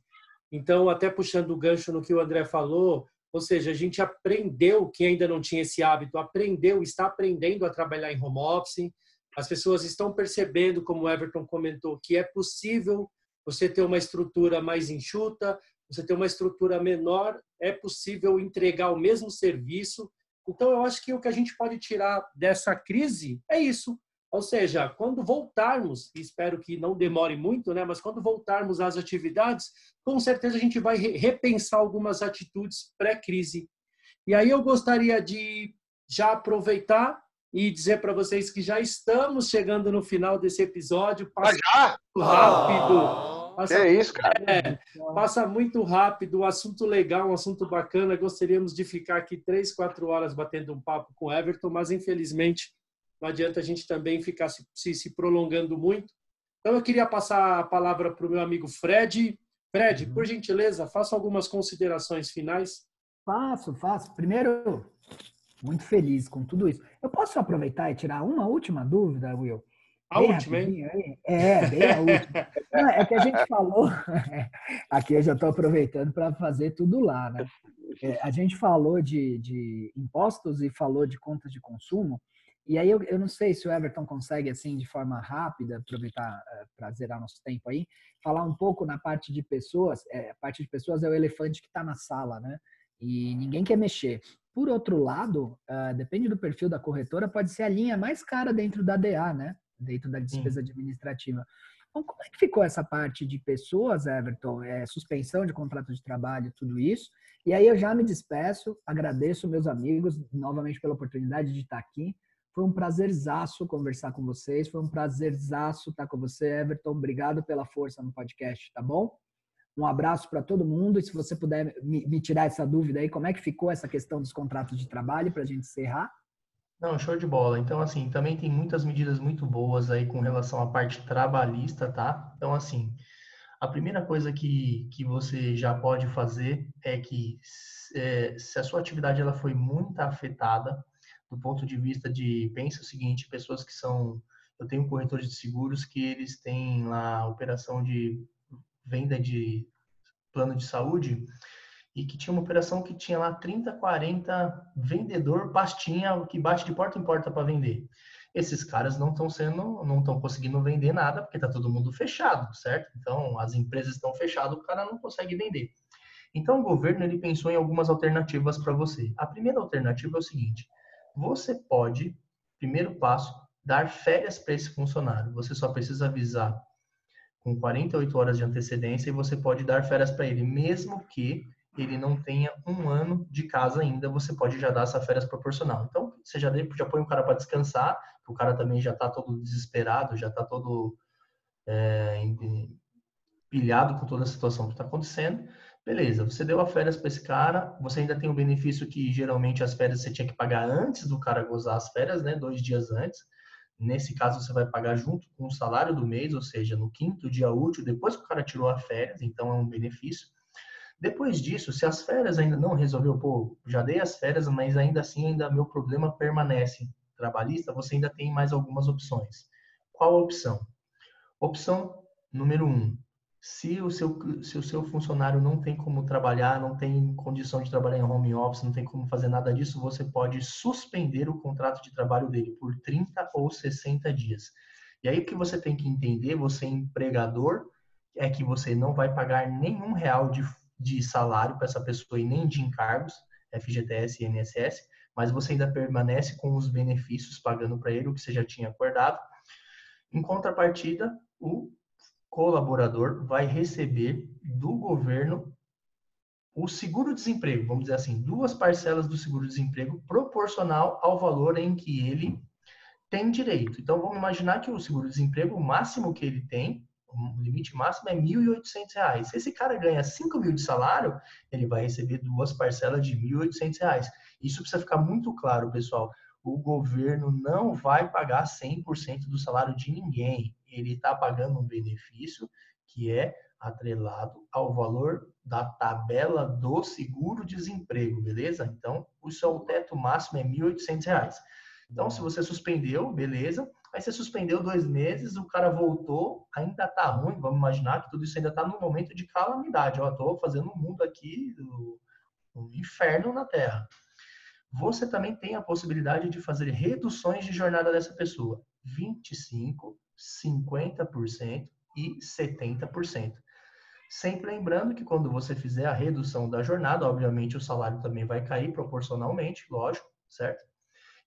Então, até puxando o gancho no que o André falou, ou seja, a gente aprendeu, que ainda não tinha esse hábito, aprendeu, está aprendendo a trabalhar em home office, as pessoas estão percebendo, como o Everton comentou, que é possível você ter uma estrutura mais enxuta, você ter uma estrutura menor, é possível entregar o mesmo serviço. Então, eu acho que o que a gente pode tirar dessa crise é isso. Ou seja, quando voltarmos, e espero que não demore muito, né, mas quando voltarmos às atividades, com certeza a gente vai repensar algumas atitudes pré-crise. E aí eu gostaria de já aproveitar e dizer para vocês que já estamos chegando no final desse episódio. Passa ah, já? rápido. Ah. Passa, é isso, cara. É, passa muito rápido, um assunto legal, um assunto bacana. Gostaríamos de ficar aqui três, quatro horas batendo um papo com o Everton, mas infelizmente não adianta a gente também ficar se, se, se prolongando muito. Então eu queria passar a palavra para o meu amigo Fred. Fred, uhum. por gentileza, faça algumas considerações finais. Faço, faço. Primeiro, muito feliz com tudo isso. Eu posso aproveitar e tirar uma última dúvida, Will? A bem última, hein? É, bem a última. Não, é que a gente falou. Aqui eu já estou aproveitando para fazer tudo lá, né? É, a gente falou de, de impostos e falou de contas de consumo. E aí eu, eu não sei se o Everton consegue, assim, de forma rápida, aproveitar uh, eh, para zerar nosso tempo aí, falar um pouco na parte de pessoas. É, a parte de pessoas é o elefante que está na sala, né? E ninguém quer mexer. Por outro lado, uh, depende do perfil da corretora, pode ser a linha mais cara dentro da DA, né? Dentro da despesa Sim. administrativa. Então, como é que ficou essa parte de pessoas, Everton? É, suspensão de contrato de trabalho, tudo isso. E aí eu já me despeço, agradeço meus amigos novamente pela oportunidade de estar aqui. Foi um prazerzaço conversar com vocês. Foi um prazerzaço estar com você, Everton. Obrigado pela força no podcast, tá bom? Um abraço para todo mundo. E se você puder me, tirar essa dúvida aí, como é que ficou essa questão dos contratos de trabalho para a gente encerrar? Não, show de bola. Então, assim, também tem muitas medidas muito boas aí com relação à parte trabalhista, tá? Então, assim, a primeira coisa que, que você já pode fazer é que é, se a sua atividade ela foi muito afetada, do ponto de vista de, pensa o seguinte, pessoas que são, eu tenho corretores de seguros que eles têm lá operação de venda de plano de saúde, e que tinha uma operação que tinha lá 30, 40 vendedor pastinha que bate de porta em porta para vender. Esses caras não estão sendo, não estão conseguindo vender nada porque está todo mundo fechado, certo? Então as empresas estão fechadas, o cara não consegue vender. Então o governo ele pensou em algumas alternativas para você. A primeira alternativa é o seguinte: você pode, primeiro passo, dar férias para esse funcionário. Você só precisa avisar com 48 horas de antecedência e você pode dar férias para ele, mesmo que ele não tenha um ano de casa ainda, você pode já dar essa férias proporcional. Então, você já, já põe o cara para descansar, o cara também já está todo desesperado, já está todo é, pilhado com toda a situação que está acontecendo. Beleza, você deu a férias para esse cara, você ainda tem o benefício que geralmente as férias você tinha que pagar antes do cara gozar as férias, né? Dois dias antes. Nesse caso, você vai pagar junto com o salário do mês, ou seja, no quinto dia útil, depois que o cara tirou a férias, então é um benefício. Depois disso, se as férias ainda não resolveu, pô, já dei as férias, mas ainda assim ainda meu problema permanece trabalhista, você ainda tem mais algumas opções. Qual a opção? Opção número um, se o seu, se o seu funcionário não tem como trabalhar, não tem condição de trabalhar em home office, não tem como fazer nada disso, você pode suspender o contrato de trabalho dele por 30 ou 60 dias. E aí o que você tem que entender, você empregador, é que você não vai pagar nenhum real de de salário para essa pessoa e nem de encargos, FGTS e INSS, mas você ainda permanece com os benefícios pagando para ele o que você já tinha acordado. Em contrapartida, o colaborador vai receber do governo o seguro-desemprego, vamos dizer assim, duas parcelas do seguro-desemprego proporcional ao valor em que ele tem direito. Então, vamos imaginar que o seguro-desemprego, o máximo que ele tem, o limite máximo é R$ 1.800. Se esse cara ganha 5 mil de salário, ele vai receber duas parcelas de R$ 1.800. Isso precisa ficar muito claro, pessoal. O governo não vai pagar 100% do salário de ninguém. Ele está pagando um benefício que é atrelado ao valor da tabela do seguro-desemprego, beleza? Então, o seu teto máximo é R$ 1.800. Então, se você suspendeu, beleza, Aí você suspendeu dois meses, o cara voltou, ainda tá ruim. Vamos imaginar que tudo isso ainda tá no momento de calamidade. Ó, tô fazendo um mundo aqui, um inferno na Terra. Você também tem a possibilidade de fazer reduções de jornada dessa pessoa: 25, 50% e 70%. Sempre lembrando que quando você fizer a redução da jornada, obviamente o salário também vai cair proporcionalmente, lógico, certo?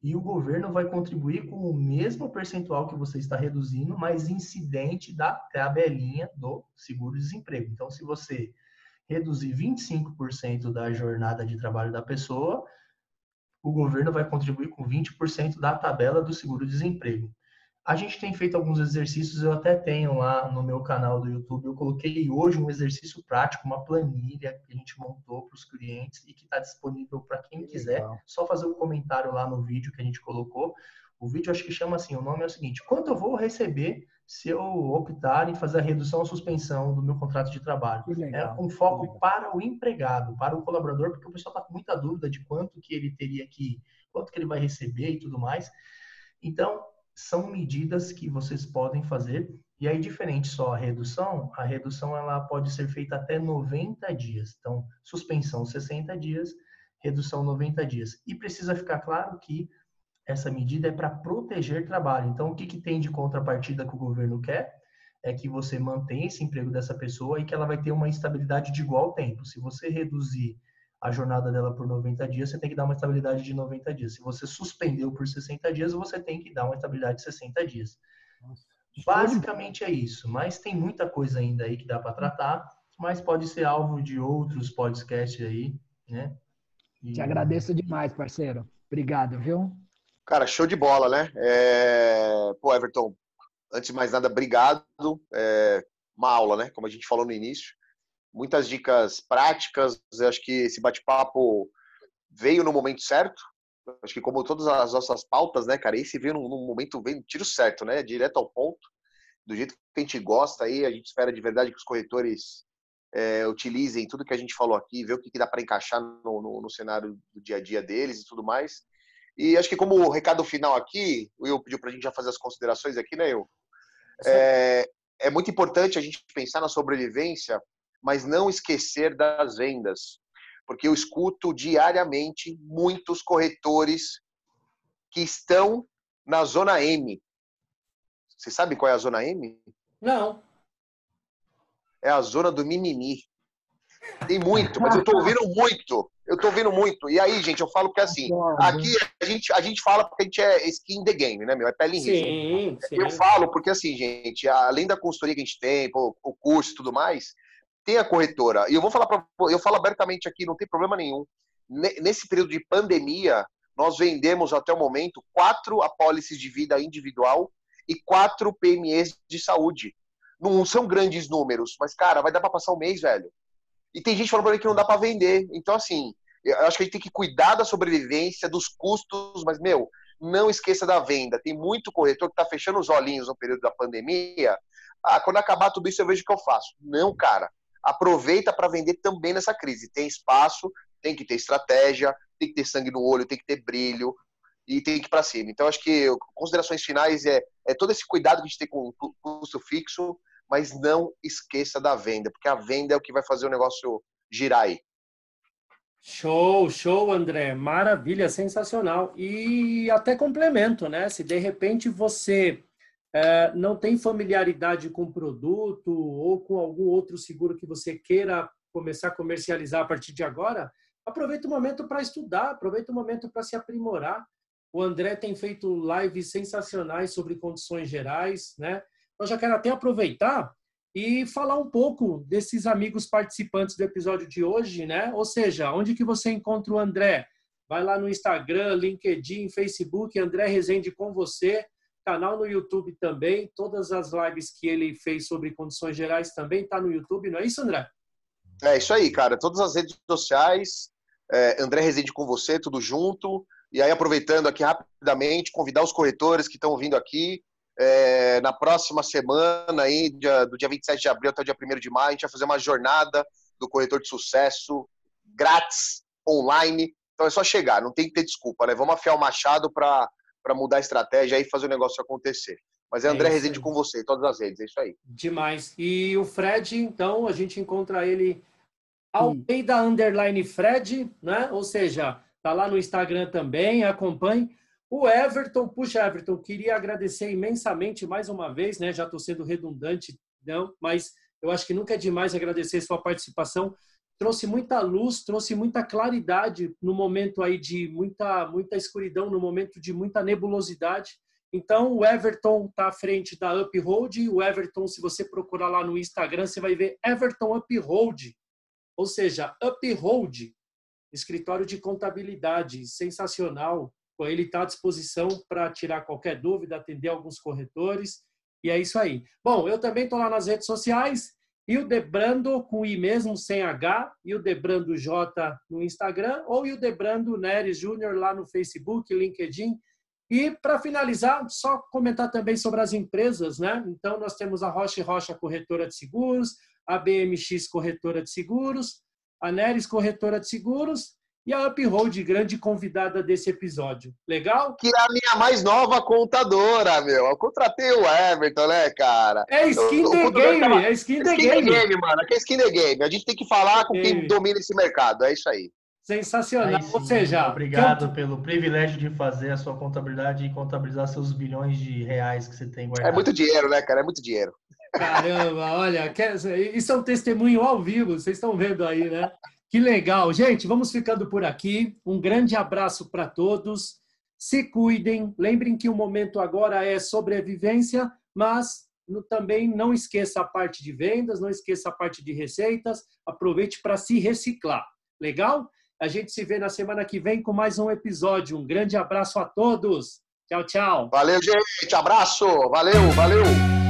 E o governo vai contribuir com o mesmo percentual que você está reduzindo, mas incidente da tabelinha do seguro-desemprego. Então, se você reduzir 25% da jornada de trabalho da pessoa, o governo vai contribuir com 20% da tabela do seguro-desemprego. A gente tem feito alguns exercícios, eu até tenho lá no meu canal do YouTube. Eu coloquei hoje um exercício prático, uma planilha que a gente montou para os clientes e que está disponível para quem quiser. Legal. Só fazer um comentário lá no vídeo que a gente colocou. O vídeo acho que chama assim: o nome é o seguinte: quanto eu vou receber se eu optar em fazer a redução ou suspensão do meu contrato de trabalho? É um foco para o empregado, para o colaborador, porque o pessoal está com muita dúvida de quanto que ele teria que, quanto que ele vai receber e tudo mais. Então, são medidas que vocês podem fazer. E aí, diferente só a redução, a redução ela pode ser feita até 90 dias. Então, suspensão 60 dias, redução 90 dias. E precisa ficar claro que essa medida é para proteger trabalho. Então, o que, que tem de contrapartida que o governo quer? É que você mantenha esse emprego dessa pessoa e que ela vai ter uma estabilidade de igual tempo. Se você reduzir a jornada dela por 90 dias, você tem que dar uma estabilidade de 90 dias. Se você suspendeu por 60 dias, você tem que dar uma estabilidade de 60 dias. Basicamente é isso, mas tem muita coisa ainda aí que dá para tratar, mas pode ser alvo de outros podcasts aí, né? E... Te agradeço demais, parceiro. Obrigado, viu? Cara, show de bola, né? É... Pô, Everton, antes de mais nada, obrigado. É... Uma aula, né? Como a gente falou no início muitas dicas práticas. Eu acho que esse bate-papo veio no momento certo. Acho que como todas as nossas pautas, né, cara, esse veio num, num momento, veio tiro certo, né, direto ao ponto, do jeito que a gente gosta aí, a gente espera de verdade que os corretores é, utilizem tudo que a gente falou aqui, ver o que, que dá para encaixar no, no, no, cenário do dia a dia deles e tudo mais. E acho que como recado final aqui, o Will pediu para a gente já fazer as considerações aqui, né, Will? É, é muito importante a gente pensar na sobrevivência mas não esquecer das vendas. porque eu escuto diariamente muitos corretores que estão na zona M. Você sabe qual é a zona M? Não. É a zona do mimimi. Tem muito, mas eu tô ouvindo muito. Eu tô ouvindo muito. E aí, gente, eu falo que assim, aqui a gente, a gente fala porque a gente é skin the game, né, meu? É pele em risco. Sim, sim. Eu falo porque assim, gente, além da consultoria que a gente tem, o curso e tudo mais, tem a corretora. E eu vou falar para eu falo abertamente aqui, não tem problema nenhum. Nesse período de pandemia, nós vendemos até o momento quatro apólices de vida individual e quatro PMEs de saúde. Não são grandes números, mas, cara, vai dar para passar um mês, velho. E tem gente falando para mim que não dá para vender. Então, assim, eu acho que a gente tem que cuidar da sobrevivência, dos custos, mas, meu, não esqueça da venda. Tem muito corretor que está fechando os olhinhos no período da pandemia. Ah, quando acabar tudo isso, eu vejo o que eu faço. Não, cara. Aproveita para vender também nessa crise. Tem espaço, tem que ter estratégia, tem que ter sangue no olho, tem que ter brilho e tem que ir para cima. Então, acho que considerações finais é, é todo esse cuidado que a gente tem com o custo fixo, mas não esqueça da venda, porque a venda é o que vai fazer o negócio girar aí. Show, show, André. Maravilha, sensacional. E até complemento, né? Se de repente você é, não tem familiaridade com o produto ou com algum outro seguro que você queira começar a comercializar a partir de agora, aproveita o momento para estudar, aproveita o momento para se aprimorar. O André tem feito lives sensacionais sobre condições gerais, né? Eu já quero até aproveitar e falar um pouco desses amigos participantes do episódio de hoje, né? Ou seja, onde que você encontra o André? Vai lá no Instagram, LinkedIn, Facebook, André Rezende com você, canal no YouTube também, todas as lives que ele fez sobre condições gerais também tá no YouTube, não é isso, André? É isso aí, cara. Todas as redes sociais, é, André Rezende com você, tudo junto. E aí, aproveitando aqui rapidamente, convidar os corretores que estão vindo aqui. É, na próxima semana, aí, dia, do dia 27 de abril até o dia 1 de maio, a gente vai fazer uma jornada do corretor de sucesso grátis, online. Então é só chegar, não tem que ter desculpa, né? Vamos afiar o machado para mudar a estratégia e fazer o negócio acontecer. Mas é André é Rezende com você, todas as redes, é isso aí. Demais. E o Fred, então, a gente encontra ele Almeida Underline Fred, né? Ou seja, tá lá no Instagram também, acompanhe. O Everton, puxa, Everton, queria agradecer imensamente mais uma vez, né? Já estou sendo redundante, não, mas eu acho que nunca é demais agradecer sua participação. Trouxe muita luz, trouxe muita claridade no momento aí de muita, muita escuridão, no momento de muita nebulosidade. Então, o Everton está à frente da Uphold. O Everton, se você procurar lá no Instagram, você vai ver Everton Uphold. Ou seja, Uphold, escritório de contabilidade sensacional. Ele está à disposição para tirar qualquer dúvida, atender alguns corretores. E é isso aí. Bom, eu também estou lá nas redes sociais. E o Debrando com I mesmo, sem H. E o Debrando J no Instagram. Ou o Debrando Neres Júnior lá no Facebook, LinkedIn. E para finalizar, só comentar também sobre as empresas, né? Então nós temos a Rocha Rocha Corretora de Seguros, a BMX Corretora de Seguros, a Neres Corretora de Seguros e a Uphold, grande convidada desse episódio. Legal? Que é a minha mais nova contadora, meu. Eu contratei o Everton, né, cara? É skin the game, é skin the skin game. game. mano. Aqui é skin the game. A gente tem que falar com quem domina esse mercado. É isso aí. Sensacional. Ou seja, obrigado pelo privilégio de fazer a sua contabilidade e contabilizar seus bilhões de reais que você tem guardado. É muito dinheiro, né, cara? É muito dinheiro. Caramba, olha, isso é um testemunho ao vivo, vocês estão vendo aí, né? Que legal. Gente, vamos ficando por aqui. Um grande abraço para todos. Se cuidem. Lembrem que o momento agora é sobrevivência, mas também não esqueça a parte de vendas, não esqueça a parte de receitas. Aproveite para se reciclar. Legal? A gente se vê na semana que vem com mais um episódio. Um grande abraço a todos. Tchau, tchau. Valeu, gente. Abraço. Valeu, valeu.